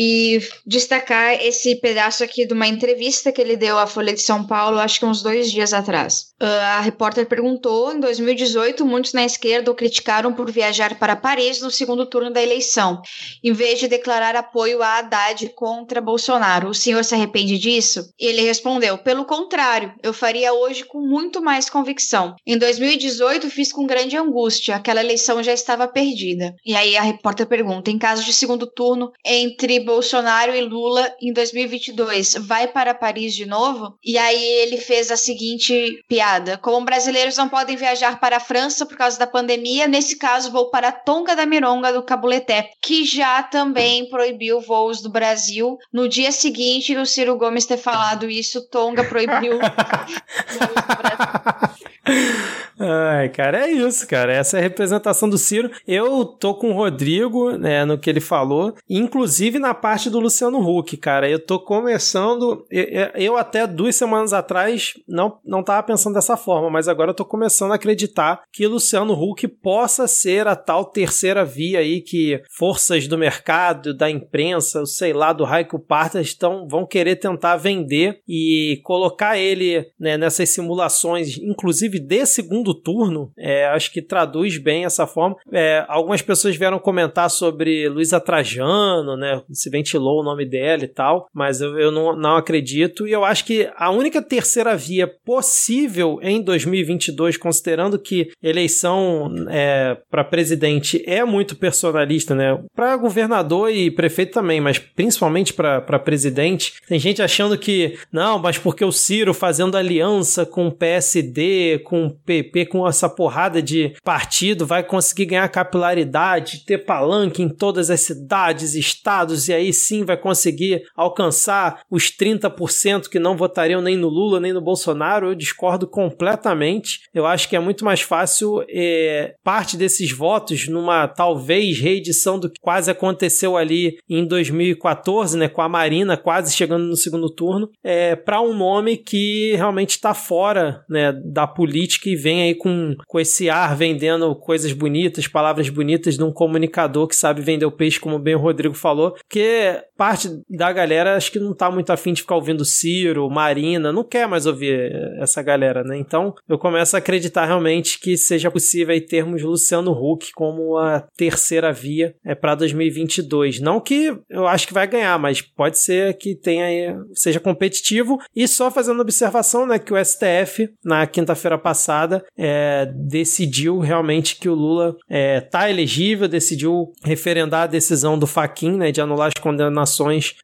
C: e destacar esse pedaço aqui de uma entrevista que ele deu à Folha de São Paulo, acho que uns dois dias atrás. Uh, a repórter perguntou: em 2018, muitos na esquerda o criticaram por viajar para Paris no segundo turno da eleição, em vez de declarar apoio a Haddad contra Bolsonaro. O senhor se arrepende disso? E ele respondeu: pelo contrário, eu faria hoje com muito mais convicção. Em 2018, fiz com grande angústia, aquela eleição já estava perdida. E aí a repórter pergunta: em caso de segundo turno entre Bolsonaro e Lula em 2022 vai para Paris de novo? E aí ele fez a seguinte piada: como brasileiros não podem viajar para a França por causa da pandemia, nesse caso vou para Tonga da Mironga do Cabuleté, que já também proibiu voos do Brasil. No dia seguinte do Ciro Gomes ter falado isso, Tonga proibiu voos do Brasil.
B: Ai, cara, é isso, cara. Essa é a representação do Ciro. Eu tô com o Rodrigo, né, no que ele falou, inclusive na parte do Luciano Huck, cara. Eu tô começando. Eu, até duas semanas atrás não, não tava pensando dessa forma, mas agora eu tô começando a acreditar que Luciano Huck possa ser a tal terceira via aí que forças do mercado, da imprensa, sei lá, do Raico Parta estão, vão querer tentar vender e colocar ele né, nessas simulações, inclusive de segundo segundo turno, é, acho que traduz bem essa forma. É, algumas pessoas vieram comentar sobre Luísa Trajano, né? Se ventilou o nome dela e tal, mas eu, eu não, não acredito. E eu acho que a única terceira via possível em 2022, considerando que eleição é, para presidente é muito personalista, né? Para governador e prefeito também, mas principalmente para presidente, tem gente achando que não, mas porque o Ciro fazendo aliança com o PSD, com o PP com essa porrada de partido vai conseguir ganhar capilaridade, ter palanque em todas as cidades, estados, e aí sim vai conseguir alcançar os 30% que não votariam nem no Lula nem no Bolsonaro. Eu discordo completamente. Eu acho que é muito mais fácil é, parte desses votos numa talvez reedição do que quase aconteceu ali em 2014, né, com a Marina quase chegando no segundo turno, é, para um nome que realmente está fora né, da política e vem aí com, com esse ar vendendo coisas bonitas, palavras bonitas de um comunicador que sabe vender o peixe, como bem o Rodrigo falou, que parte da galera acho que não tá muito afim de ficar ouvindo Ciro, Marina, não quer mais ouvir essa galera, né? Então eu começo a acreditar realmente que seja possível aí termos Luciano Huck como a terceira via é para 2022. Não que eu acho que vai ganhar, mas pode ser que tenha seja competitivo e só fazendo observação, né, que o STF na quinta-feira passada é, decidiu realmente que o Lula é, tá elegível, decidiu referendar a decisão do Faquin, né, de anular as condenações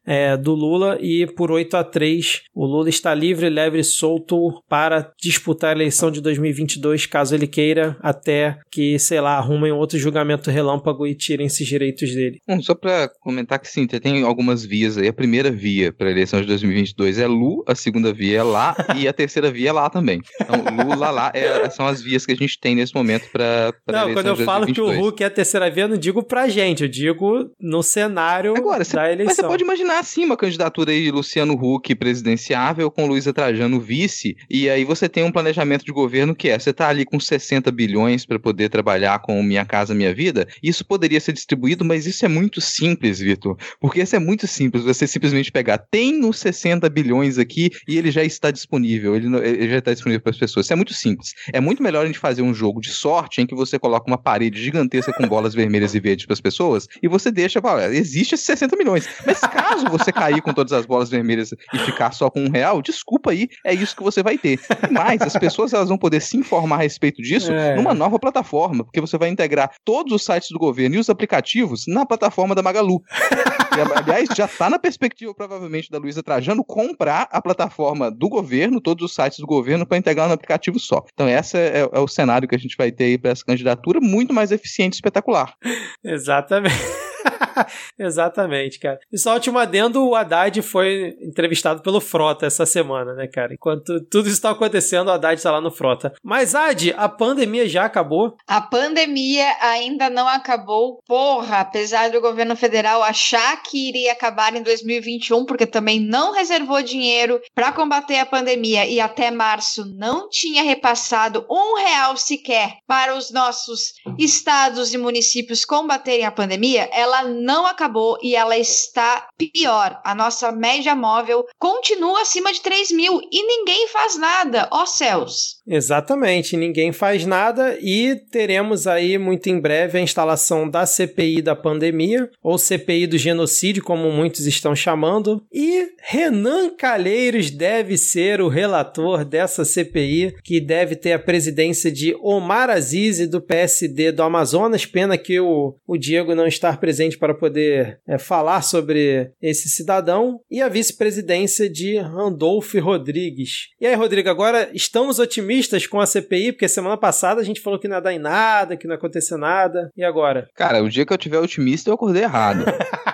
B: é, do Lula e por 8 a 3 o Lula está livre, leve e solto para disputar a eleição de 2022, caso ele queira, até que, sei lá, arrumem outro julgamento relâmpago e tirem esses direitos dele.
D: Bom, só para comentar que sim, tem algumas vias aí. A primeira via para a eleição de 2022 é Lu, a segunda via é lá e a terceira via é lá também. Então, Lu, lá, lá é, são as vias que a gente tem nesse momento para
B: Não, quando eu falo que o Hulk é a terceira via, eu não digo pra gente, eu digo no cenário Agora, da cê, eleição.
D: Mas você pode imaginar assim uma candidatura aí de Luciano Huck presidenciável com Luísa Trajano vice, e aí você tem um planejamento de governo que é, você tá ali com 60 bilhões para poder trabalhar com Minha Casa Minha Vida, isso poderia ser distribuído, mas isso é muito simples, Vitor, porque isso é muito simples, você simplesmente pegar, tem os 60 bilhões aqui e ele já está disponível, ele, ele já está disponível para as pessoas, isso é muito simples. É muito melhor a gente fazer um jogo de sorte em que você coloca uma parede gigantesca com bolas vermelhas e verdes para as pessoas e você deixa, fala, existe esses 60 milhões. Mas caso você cair com todas as bolas vermelhas e ficar só com um real, desculpa aí, é isso que você vai ter. Mas as pessoas elas vão poder se informar a respeito disso é. numa nova plataforma, porque você vai integrar todos os sites do governo e os aplicativos na plataforma da Magalu. E, aliás, já está na perspectiva, provavelmente, da Luísa Trajano comprar a plataforma do governo, todos os sites do governo, para integrar no aplicativo só. Então, esse é, é, o cenário que a gente vai ter aí para essa candidatura, muito mais eficiente e espetacular.
B: Exatamente. Exatamente, cara. E só último adendo, o Haddad foi entrevistado pelo Frota essa semana, né, cara? Enquanto tudo isso tá acontecendo, o Haddad tá lá no Frota. Mas, Ad, a pandemia já acabou?
C: A pandemia ainda não acabou. Porra, apesar do governo federal achar que iria acabar em 2021, porque também não reservou dinheiro para combater a pandemia e até março não tinha repassado um real sequer para os nossos estados e municípios combaterem a pandemia, ela não acabou e ela está pior. A nossa média móvel continua acima de 3 mil e ninguém faz nada. Ó céus!
B: Exatamente, ninguém faz nada e teremos aí muito em breve a instalação da CPI da pandemia, ou CPI do genocídio, como muitos estão chamando. E Renan Calheiros deve ser o relator dessa CPI, que deve ter a presidência de Omar Aziz do PSD do Amazonas. Pena que o, o Diego não estar presente para poder é, falar sobre esse cidadão. E a vice-presidência de Randolph Rodrigues. E aí, Rodrigo, agora estamos otimistas otimistas com a CPI, porque semana passada a gente falou que não ia dar em nada, que não ia acontecer nada. E agora?
D: Cara, o dia que eu tiver otimista, eu acordei errado.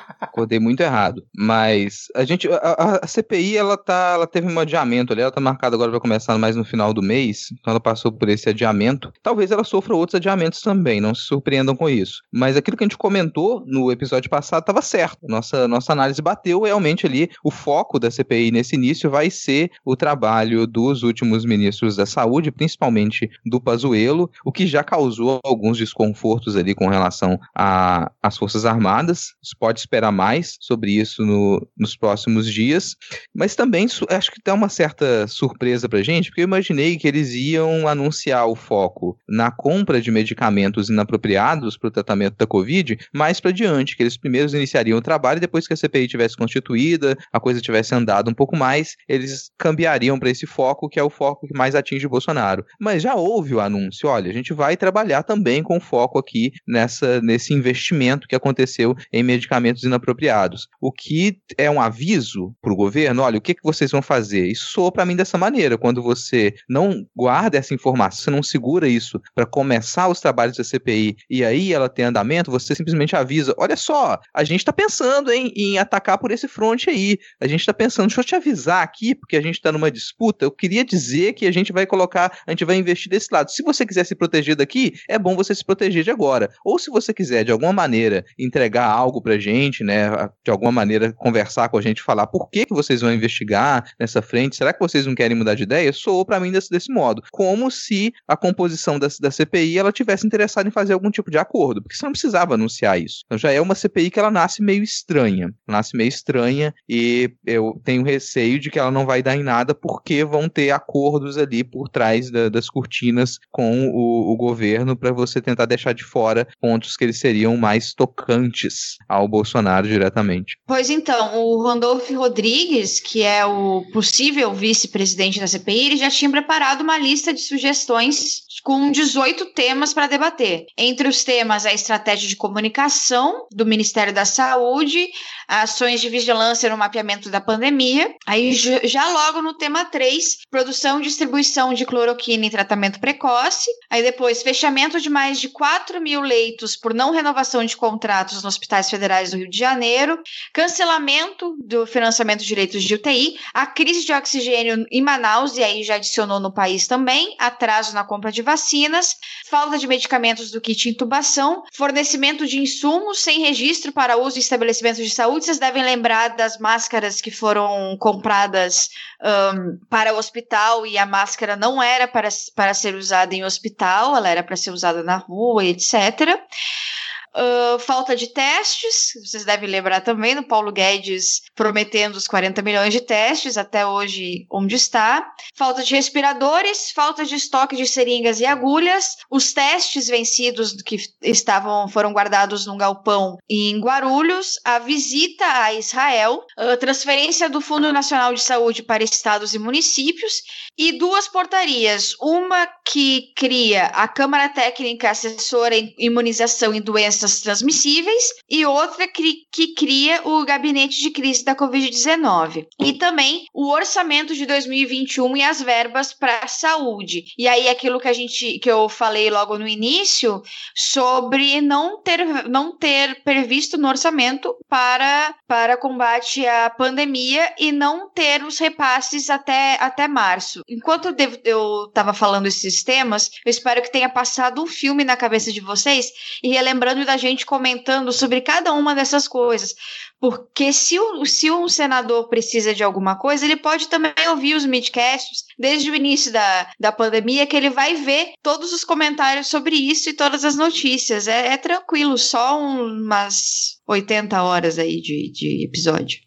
D: acordei muito errado. Mas a gente. A, a, CPI, ela tá. Ela teve um adiamento ali. Ela tá marcada agora para começar mais no final do mês. Então ela passou por esse adiamento. Talvez ela sofra outros adiamentos também. Não se surpreendam com isso. Mas aquilo que a gente comentou no episódio passado estava certo. Nossa, nossa análise bateu realmente ali. O foco da CPI nesse início vai ser o trabalho dos últimos ministros da saúde, principalmente do Pazuello, o que já causou alguns desconfortos ali com relação às Forças Armadas. Isso pode esperar mais sobre isso no, nos próximos dias, mas também acho que dá uma certa surpresa pra gente, porque eu imaginei que eles iam anunciar o foco na compra de medicamentos inapropriados para o tratamento da Covid mais para diante, que eles primeiros iniciariam o trabalho e depois que a CPI tivesse constituída, a coisa tivesse andado um pouco mais, eles cambiariam para esse foco, que é o foco que mais atinge Bolsonaro. Mas já houve o anúncio, olha, a gente vai trabalhar também com foco aqui nessa, nesse investimento que aconteceu em medicamentos inapropriados apropriados. O que é um aviso para o governo, olha, o que, que vocês vão fazer? Isso soa para mim dessa maneira, quando você não guarda essa informação, você não segura isso para começar os trabalhos da CPI e aí ela tem andamento, você simplesmente avisa, olha só, a gente está pensando em, em, atacar por esse fronte aí, a gente está pensando, deixa eu te avisar aqui, porque a gente está numa disputa, eu queria dizer que a gente vai colocar, a gente vai investir desse lado. Se você quiser se proteger daqui, é bom você se proteger de agora. Ou se você quiser, de alguma maneira, entregar algo pra gente, né, de alguma maneira conversar com a gente, falar por que, que vocês vão investigar nessa frente, será que vocês não querem mudar de ideia? Soou para mim desse, desse modo, como se a composição da, da CPI ela tivesse interessado em fazer algum tipo de acordo, porque você não precisava anunciar isso. Então já é uma CPI que ela nasce meio estranha, nasce meio estranha e eu tenho receio de que ela não vai dar em nada porque vão ter acordos ali por trás da, das cortinas com o, o governo para você tentar deixar de fora pontos que eles seriam mais tocantes ao Bolsonaro diretamente.
C: Pois então, o Randolph Rodrigues, que é o possível vice-presidente da CPI, ele já tinha preparado uma lista de sugestões com 18 temas para debater. Entre os temas, a estratégia de comunicação do Ministério da Saúde, ações de vigilância no mapeamento da pandemia. Aí, já logo no tema 3, produção e distribuição de cloroquina em tratamento precoce. Aí depois, fechamento de mais de 4 mil leitos por não renovação de contratos nos hospitais federais do Rio de Janeiro, cancelamento do financiamento de leitos de UTI, a crise de oxigênio em Manaus, e aí já adicionou no país também, atraso na compra de vacinas, falta de medicamentos do kit intubação, fornecimento de insumos sem registro para uso em estabelecimentos de saúde. Vocês devem lembrar das máscaras que foram compradas um, para o hospital e a máscara não era para, para ser usada em hospital, ela era para ser usada na rua, etc. Uh, falta de testes, vocês devem lembrar também do Paulo Guedes prometendo os 40 milhões de testes, até hoje onde está. Falta de respiradores, falta de estoque de seringas e agulhas, os testes vencidos que estavam foram guardados num galpão em Guarulhos, a visita a Israel, a transferência do Fundo Nacional de Saúde para estados e municípios e duas portarias, uma que cria a Câmara Técnica Assessora em Imunização e Doenças Transmissíveis e outra que, que cria o Gabinete de Crise da Covid-19. E também o orçamento de 2021 e as verbas para a saúde. E aí aquilo que a gente que eu falei logo no início sobre não ter não ter previsto no orçamento para para combate à pandemia e não ter os repasses até até março. Enquanto eu estava falando esses temas, eu espero que tenha passado um filme na cabeça de vocês e relembrando da gente comentando sobre cada uma dessas coisas. Porque se, o, se um senador precisa de alguma coisa, ele pode também ouvir os midcasts desde o início da, da pandemia, que ele vai ver todos os comentários sobre isso e todas as notícias. É, é tranquilo, só umas 80 horas aí de, de episódio.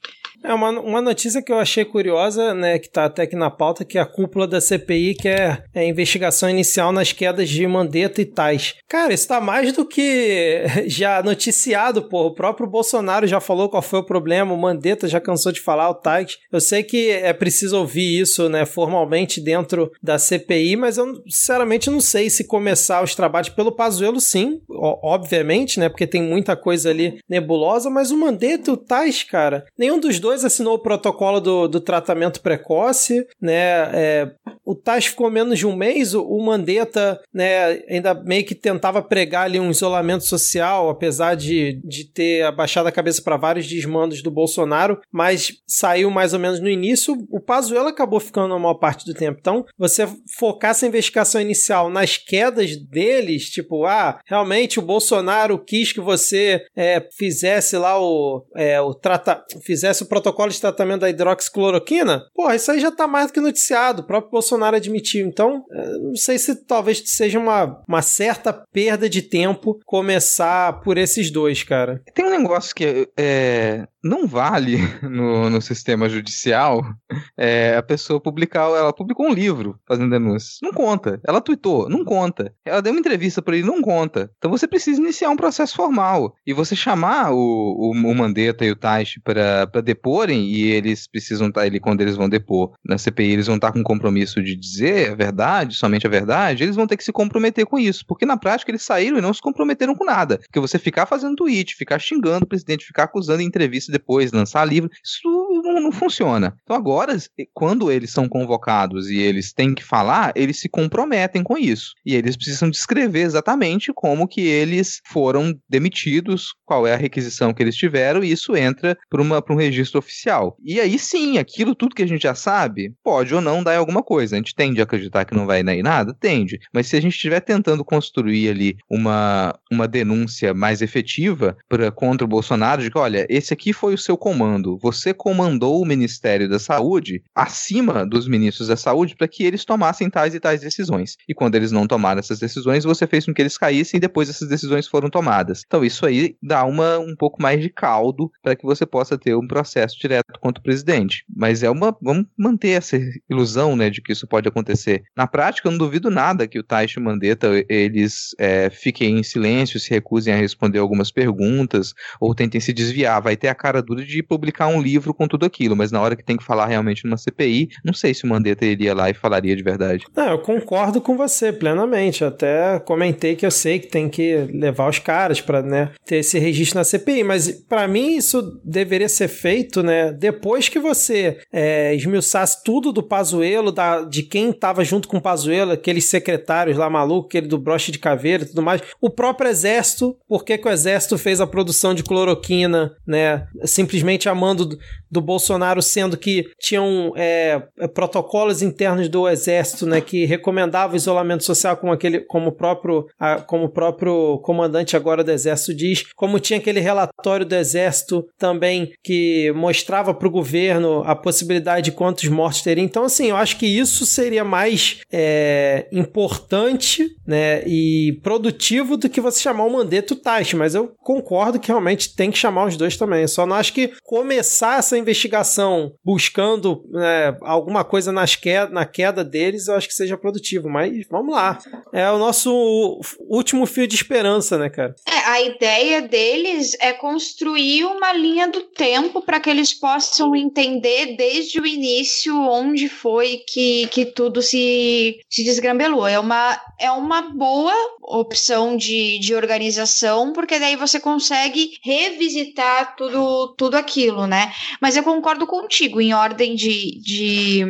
B: É uma, uma notícia que eu achei curiosa, né, que tá até aqui na pauta, que é a cúpula da CPI quer é, a investigação inicial nas quedas de Mandetta e Tais. Cara, isso tá mais do que já noticiado, pô. O próprio Bolsonaro já falou qual foi o problema, o Mandetta já cansou de falar, o Tais. Eu sei que é preciso ouvir isso, né, formalmente dentro da CPI, mas eu sinceramente não sei se começar os trabalhos pelo Pazuello, sim, obviamente, né, porque tem muita coisa ali nebulosa, mas o Mandetta e o Tais, cara, nenhum dos dois dois assinou o protocolo do, do tratamento precoce, né? É, o Tais ficou menos de um mês, o, Mandetta, né, ainda meio que tentava pregar ali um isolamento social, apesar de, de ter abaixado a cabeça para vários desmandos do Bolsonaro, mas saiu mais ou menos no início. O Pazuello acabou ficando a maior parte do tempo. Então, você focar essa investigação inicial nas quedas deles, tipo, ah, realmente o Bolsonaro quis que você é, fizesse lá o, é, o trata fizesse o protocolo de tratamento da hidroxicloroquina, porra, isso aí já tá mais do que noticiado. O próprio Bolsonaro admitiu. Então, é, não sei se talvez seja uma, uma certa perda de tempo começar por esses dois, cara.
D: Tem um negócio que é, não vale no, no sistema judicial é, a pessoa publicar. Ela publicou um livro fazendo denúncias. Não conta. Ela tweetou. Não conta. Ela deu uma entrevista para ele. Não conta. Então você precisa iniciar um processo formal. E você chamar o, o, o Mandetta e o Taish para deporem, e eles precisam estar. Tá, ele, quando eles vão depor na CPI, eles vão estar com compromisso de dizer a verdade, somente a verdade. Eles vão ter que se comprometer com isso. Porque na prática eles saíram e não se comprometeram com nada. Porque você ficar fazendo tweet, ficar xingando o presidente, ficar acusando em entrevista depois lançar livro, isso não, não, funciona. Então agora, quando eles são convocados e eles têm que falar, eles se comprometem com isso. E eles precisam descrever exatamente como que eles foram demitidos, qual é a requisição que eles tiveram, e isso entra para um registro oficial. E aí sim, aquilo tudo que a gente já sabe, pode ou não dar alguma coisa. A gente tende a acreditar que não vai dar em nada? Tende. Mas se a gente estiver tentando construir ali uma, uma denúncia mais efetiva pra, contra o Bolsonaro, de que, olha, esse aqui foi o seu comando? Você comandou o Ministério da Saúde acima dos ministros da Saúde para que eles tomassem tais e tais decisões. E quando eles não tomaram essas decisões, você fez com que eles caíssem e depois essas decisões foram tomadas. Então isso aí dá uma, um pouco mais de caldo para que você possa ter um processo direto contra o presidente. Mas é uma. Vamos manter essa ilusão né, de que isso pode acontecer. Na prática, eu não duvido nada que o Taish o Mandetta eles é, fiquem em silêncio, se recusem a responder algumas perguntas ou tentem se desviar. Vai ter a cara cara dura de publicar um livro com tudo aquilo, mas na hora que tem que falar realmente numa CPI, não sei se o Mandetta iria lá e falaria de verdade.
B: Não, eu concordo com você plenamente. Até comentei que eu sei que tem que levar os caras para né, ter esse registro na CPI, mas para mim isso deveria ser feito né, depois que você é, esmiuçasse tudo do Pazuelo, da, de quem estava junto com o Pazuelo, aqueles secretários lá maluco, aquele do broche de caveira e tudo mais, o próprio exército, por que, o exército fez a produção de cloroquina, né, simplesmente amando do, do Bolsonaro, sendo que tinham é, protocolos internos do Exército né, que recomendavam isolamento social, como, aquele, como, o próprio, a, como o próprio comandante agora do Exército diz, como tinha aquele relatório do Exército também que mostrava para o governo a possibilidade de quantos mortos teria. Então, assim, eu acho que isso seria mais é, importante né, e produtivo do que você chamar o Mandeto Taish, mas eu concordo que realmente tem que chamar os dois também. Só não acho que começar essa investigação buscando né, alguma coisa nas queda, na queda deles, eu acho que seja produtivo. Mas vamos lá. É o nosso último fio de esperança, né, cara?
C: É, a ideia deles é construir uma linha do tempo para que eles possam entender desde o início onde foi que, que tudo se, se desgrambelou. É uma, é uma boa opção de, de organização, porque daí você consegue revisitar tudo, tudo aquilo, né? Mas eu concordo contigo, em ordem de, de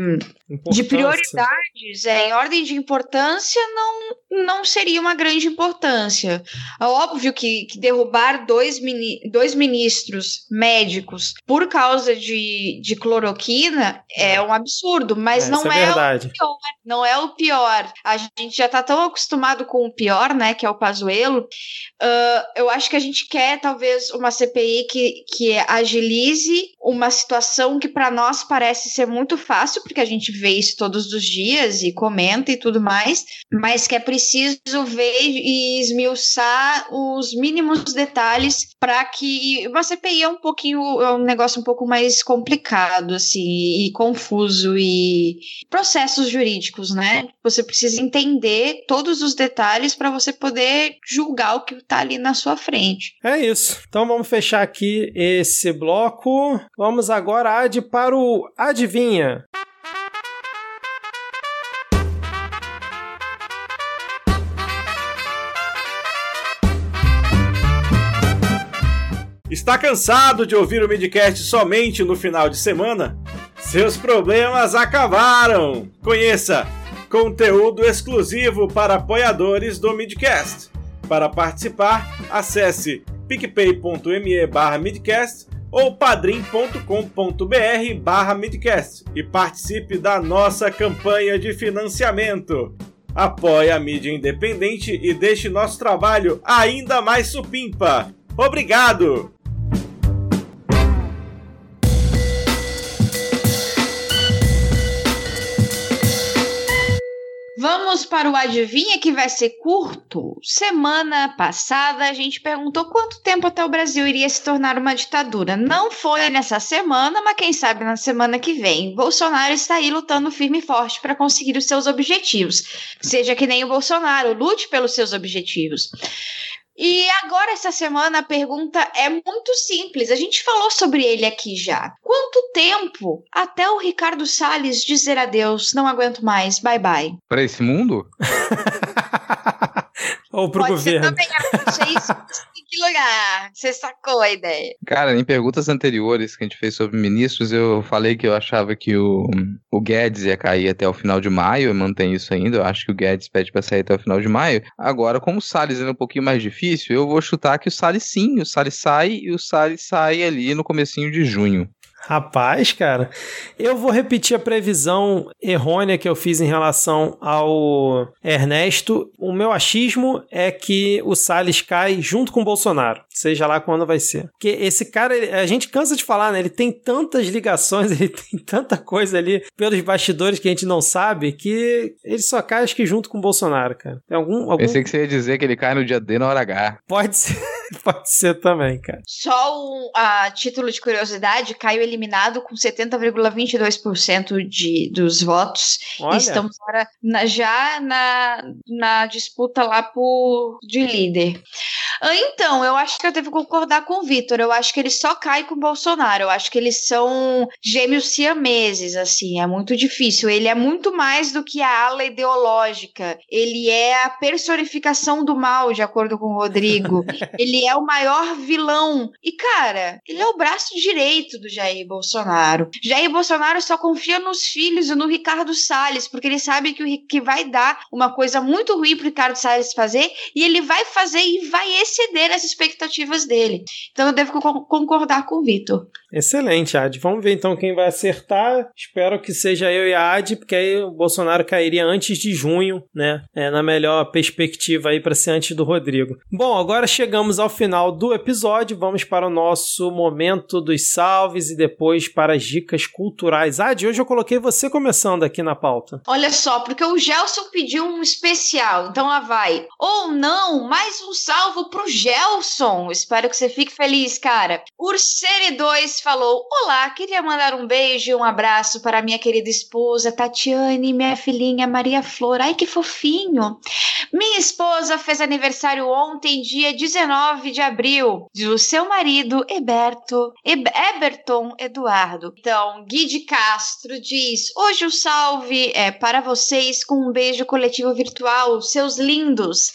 C: de prioridades, é, em ordem de importância, não, não seria uma grande importância. É óbvio que, que derrubar dois, mini, dois ministros médicos por causa de, de cloroquina é, é um absurdo, mas é, não é, é o pior. Não é o pior. A gente já está tão acostumado com o pior, né? Que é o Pazuelo. Uh, eu acho que a gente quer, talvez, uma CPI que, que agilize uma situação que para nós parece ser muito fácil, porque a gente vê isso todos os dias e comenta e tudo mais, mas que é preciso ver e esmiuçar os mínimos detalhes para que uma CPI é um pouquinho é um negócio um pouco mais complicado assim e confuso e processos jurídicos, né? Você precisa entender todos os detalhes para você poder julgar o que está ali na sua frente.
B: É isso. Então vamos fechar aqui esse bloco. Vamos agora Ad para o adivinha.
E: Está cansado de ouvir o Midcast somente no final de semana? Seus problemas acabaram! Conheça conteúdo exclusivo para apoiadores do Midcast. Para participar, acesse picpay.me barra midcast ou padrim.com.br barra midcast e participe da nossa campanha de financiamento. Apoie a mídia independente e deixe nosso trabalho ainda mais supimpa. Obrigado!
C: Vamos para o Adivinha que vai ser curto. Semana passada a gente perguntou quanto tempo até o Brasil iria se tornar uma ditadura. Não foi nessa semana, mas quem sabe na semana que vem. Bolsonaro está aí lutando firme e forte para conseguir os seus objetivos. Seja que nem o Bolsonaro, lute pelos seus objetivos. E agora, essa semana, a pergunta é muito simples. A gente falou sobre ele aqui já. Quanto tempo até o Ricardo Salles dizer adeus? Não aguento mais. Bye bye.
D: Para esse mundo?
B: Ou pro Pode governo. Ser também,
C: eu isso em que lugar? Você sacou a ideia?
D: Cara, em perguntas anteriores que a gente fez sobre ministros, eu falei que eu achava que o, o Guedes ia cair até o final de maio, eu mantenho isso ainda, eu acho que o Guedes pede pra sair até o final de maio. Agora, como o Salles é um pouquinho mais difícil, eu vou chutar que o Salles sim, o Salles sai e o Salles sai ali no comecinho de junho.
B: Rapaz, cara, eu vou repetir a previsão errônea que eu fiz em relação ao Ernesto. O meu achismo é que o Salles cai junto com o Bolsonaro, seja lá quando vai ser. Porque esse cara, a gente cansa de falar, né? Ele tem tantas ligações, ele tem tanta coisa ali pelos bastidores que a gente não sabe, que ele só cai, acho que junto com o Bolsonaro, cara. Tem algum, algum...
D: Pensei que você ia dizer que ele cai no dia D na hora H.
B: Pode ser, pode ser também, cara.
C: Só um, a título de curiosidade, Caio ele eliminado com 70,22% de, dos votos. Olha. Estão na, já na, na disputa lá por, de líder. Ah, então, eu acho que eu devo concordar com o Vitor. Eu acho que ele só cai com o Bolsonaro. Eu acho que eles são gêmeos siameses, assim. É muito difícil. Ele é muito mais do que a ala ideológica. Ele é a personificação do mal, de acordo com o Rodrigo. ele é o maior vilão. E, cara, ele é o braço direito do Jair Bolsonaro. Jair Bolsonaro só confia nos filhos e no Ricardo Salles, porque ele sabe que, que vai dar uma coisa muito ruim pro Ricardo Salles fazer, e ele vai fazer e vai exceder as expectativas dele. Então eu devo concordar com o Vitor.
B: Excelente, Ad. Vamos ver então quem vai acertar. Espero que seja eu e a Ad, porque aí o Bolsonaro cairia antes de junho, né? É, na melhor perspectiva aí para ser antes do Rodrigo. Bom, agora chegamos ao final do episódio. Vamos para o nosso momento dos salves e depois para as dicas culturais. Ad, hoje eu coloquei você começando aqui na pauta.
C: Olha só, porque o Gelson pediu um especial, então lá vai. Ou não, mais um salvo pro Gelson. Espero que você fique feliz, cara. Ursere 2 falou: Olá, queria mandar um beijo e um abraço para minha querida esposa Tatiane minha filhinha Maria Flor. Ai, que fofinho! Minha esposa fez aniversário ontem, dia 19 de abril, do seu marido Eberto, Eberton Eduardo. Então, Gui de Castro diz: Hoje o salve é para vocês com um beijo coletivo virtual, seus lindos.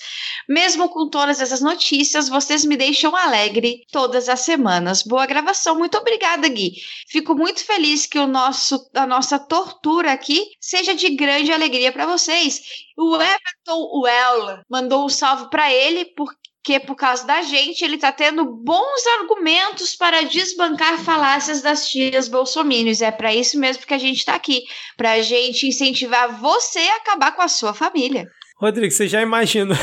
C: Mesmo com todas essas notícias, vocês me deixam alegre todas as semanas. Boa gravação, muito obrigada, Gui. Fico muito feliz que o nosso, a nossa tortura aqui seja de grande alegria para vocês. O Everton Well mandou um salve para ele porque por causa da gente, ele tá tendo bons argumentos para desbancar falácias das tias bolsominions. É para isso mesmo que a gente tá aqui, pra gente incentivar você a acabar com a sua família.
B: Rodrigo, você já imagina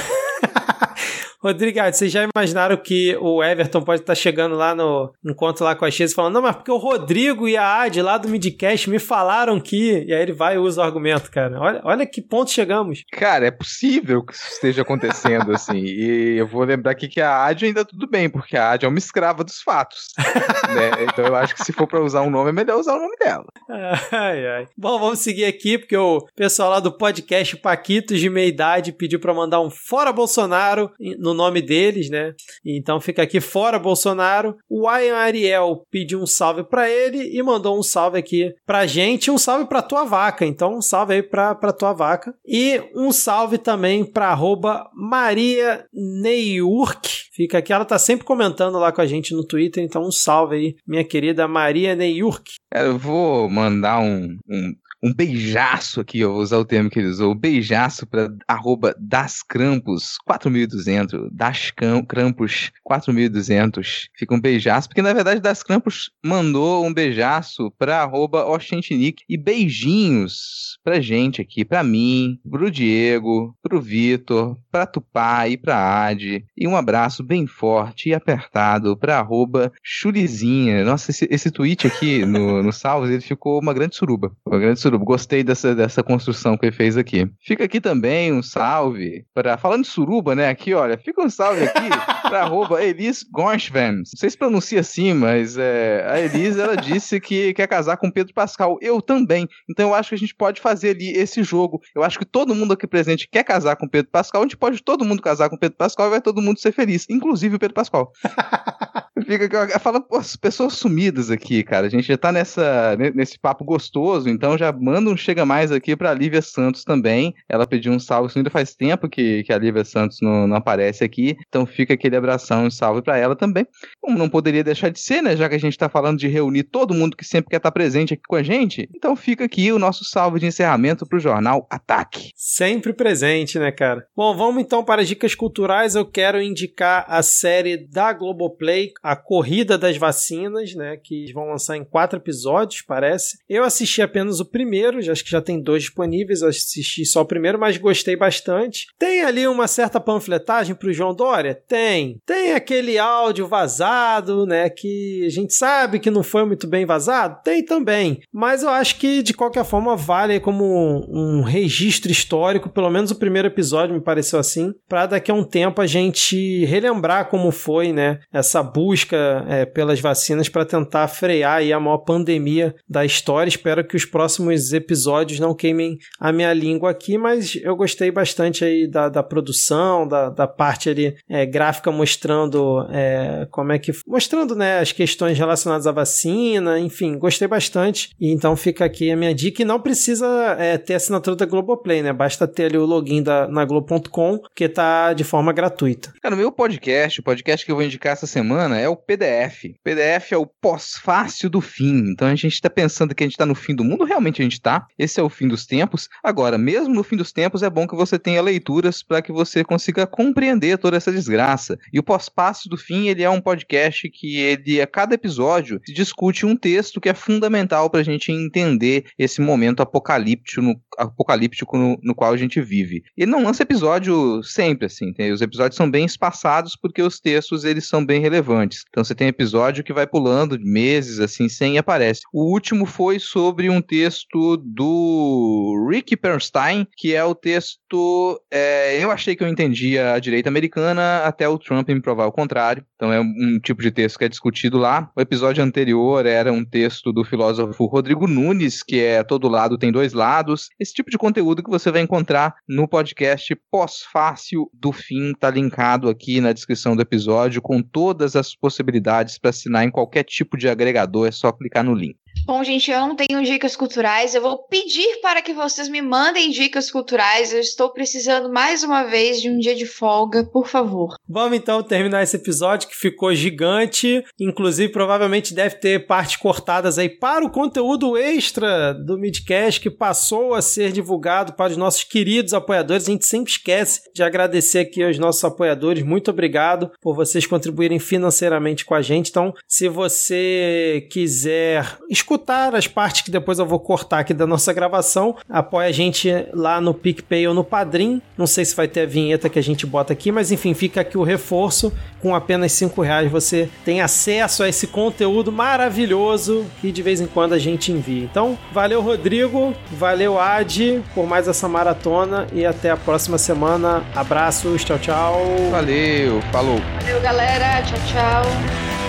B: Rodrigo, vocês já imaginaram que o Everton pode estar chegando lá no encontro lá com a Chase falando, não, mas porque o Rodrigo e a Ad lá do Midcast me falaram que. E aí ele vai e usa o argumento, cara. Olha, olha que ponto chegamos.
D: Cara, é possível que isso esteja acontecendo, assim. E eu vou lembrar aqui que a Ad ainda tudo bem, porque a Ad é uma escrava dos fatos. né? Então eu acho que se for pra usar um nome, é melhor usar o nome dela.
B: Ai, ai. Bom, vamos seguir aqui, porque o pessoal lá do podcast Paquitos de Meia Idade pediu pra mandar um Fora Bolsonaro no nome deles, né? Então fica aqui fora Bolsonaro. O Ian Ariel pediu um salve para ele e mandou um salve aqui pra gente, um salve pra tua vaca. Então um salve aí pra, pra tua vaca. E um salve também pra arroba Maria Neyurk. Fica aqui, ela tá sempre comentando lá com a gente no Twitter, então um salve aí, minha querida Maria Neyurk.
D: Eu vou mandar um, um um beijaço aqui, eu vou usar o termo que ele usou, beijaço para arroba dascrampos 4200, dascrampos 4200, fica um beijaço, porque na verdade dascrampos mandou um beijaço para arroba oxentinic e beijinhos pra gente aqui, pra mim, pro Diego, pro Vitor, pra Tupá e pra Adi, e um abraço bem forte e apertado pra arroba chulizinha. Nossa, esse, esse tweet aqui no, no Salvos, ele ficou uma grande suruba, uma grande suruba. Gostei dessa, dessa construção que ele fez aqui. Fica aqui também um salve para. Falando de suruba, né? Aqui, olha, fica um salve aqui para arroba Elis Gonchven. Não sei se pronuncia assim, mas é, a Elis ela disse que quer casar com Pedro Pascal. Eu também. Então eu acho que a gente pode fazer ali esse jogo. Eu acho que todo mundo aqui presente quer casar com Pedro Pascal. A gente pode todo mundo casar com Pedro Pascal e vai todo mundo ser feliz, inclusive o Pedro Pascal. Fica, fala, pô, pessoas sumidas aqui, cara. A gente já tá nessa, nesse papo gostoso, então já manda um chega mais aqui pra Lívia Santos também. Ela pediu um salve, ainda faz tempo que, que a Lívia Santos não, não aparece aqui, então fica aquele abração e salve para ela também. Como não poderia deixar de ser, né? Já que a gente tá falando de reunir todo mundo que sempre quer estar tá presente aqui com a gente, então fica aqui o nosso salve de encerramento pro jornal Ataque.
B: Sempre presente, né, cara? Bom, vamos então para as dicas culturais. Eu quero indicar a série da Globoplay, A Corrida das Vacinas, né? Que vão lançar em quatro episódios, parece. Eu assisti apenas o primeiro, já acho que já tem dois disponíveis, assisti só o primeiro, mas gostei bastante. Tem ali uma certa panfletagem pro João Dória? Tem. Tem aquele áudio vazado, né? Que a gente sabe que não foi muito bem vazado? Tem também. Mas eu acho que de qualquer forma vale como um, um registro histórico, pelo menos o primeiro episódio me pareceu assim, para daqui a um tempo a gente relembrar como foi, né? Essa busca busca é, pelas vacinas para tentar frear a maior pandemia da história. Espero que os próximos episódios não queimem a minha língua aqui, mas eu gostei bastante aí da, da produção, da, da parte ali é, gráfica mostrando é, como é que. mostrando né, as questões relacionadas à vacina, enfim, gostei bastante. E então fica aqui a minha dica. E não precisa é, ter assinatura da Globoplay, né? Basta ter ali o login da, na Globo.com, que tá de forma gratuita.
D: Cara, no meu podcast, o podcast que eu vou indicar essa semana é o PDF. O PDF é o pós-fácil do fim. Então a gente tá pensando que a gente tá no fim do mundo, realmente a gente tá. Esse é o fim dos tempos. Agora, mesmo no fim dos tempos, é bom que você tenha leituras para que você consiga compreender toda essa desgraça. E o pós-fácil do fim, ele é um podcast que ele, a cada episódio, discute um texto que é fundamental para a gente entender esse momento apocalíptico no, apocalíptico no, no, qual a gente vive. Ele não lança episódio sempre, assim. Tem, os episódios são bem espaçados porque os textos eles são bem relevantes. Então você tem episódio que vai pulando meses, assim, sem e aparece. O último foi sobre um texto do Rick Bernstein, que é o texto. É, eu achei que eu entendia a direita americana até o Trump me provar o contrário. Então é um tipo de texto que é discutido lá. O episódio anterior era um texto do filósofo Rodrigo Nunes, que é todo lado tem dois lados. Esse tipo de conteúdo que você vai encontrar no podcast pós-fácil do fim, tá linkado aqui na descrição do episódio com todas as possibilidades para assinar em qualquer tipo de agregador, é só clicar no link.
C: Bom, gente, eu não tenho dicas culturais. Eu vou pedir para que vocês me mandem dicas culturais. Eu estou precisando mais uma vez de um dia de folga, por favor.
B: Vamos então terminar esse episódio que ficou gigante. Inclusive, provavelmente deve ter partes cortadas aí para o conteúdo extra do Midcast que passou a ser divulgado para os nossos queridos apoiadores. A gente sempre esquece de agradecer aqui aos nossos apoiadores. Muito obrigado por vocês contribuírem financeiramente com a gente. Então, se você quiser escutar as partes que depois eu vou cortar aqui da nossa gravação, apoia a gente lá no PicPay ou no Padrim. Não sei se vai ter a vinheta que a gente bota aqui, mas enfim, fica aqui o reforço. Com apenas 5 reais você tem acesso a esse conteúdo maravilhoso que de vez em quando a gente envia. Então, valeu Rodrigo, valeu Ad por mais essa maratona e até a próxima semana. Abraços, tchau, tchau.
D: Valeu, falou.
C: Valeu, galera. Tchau, tchau.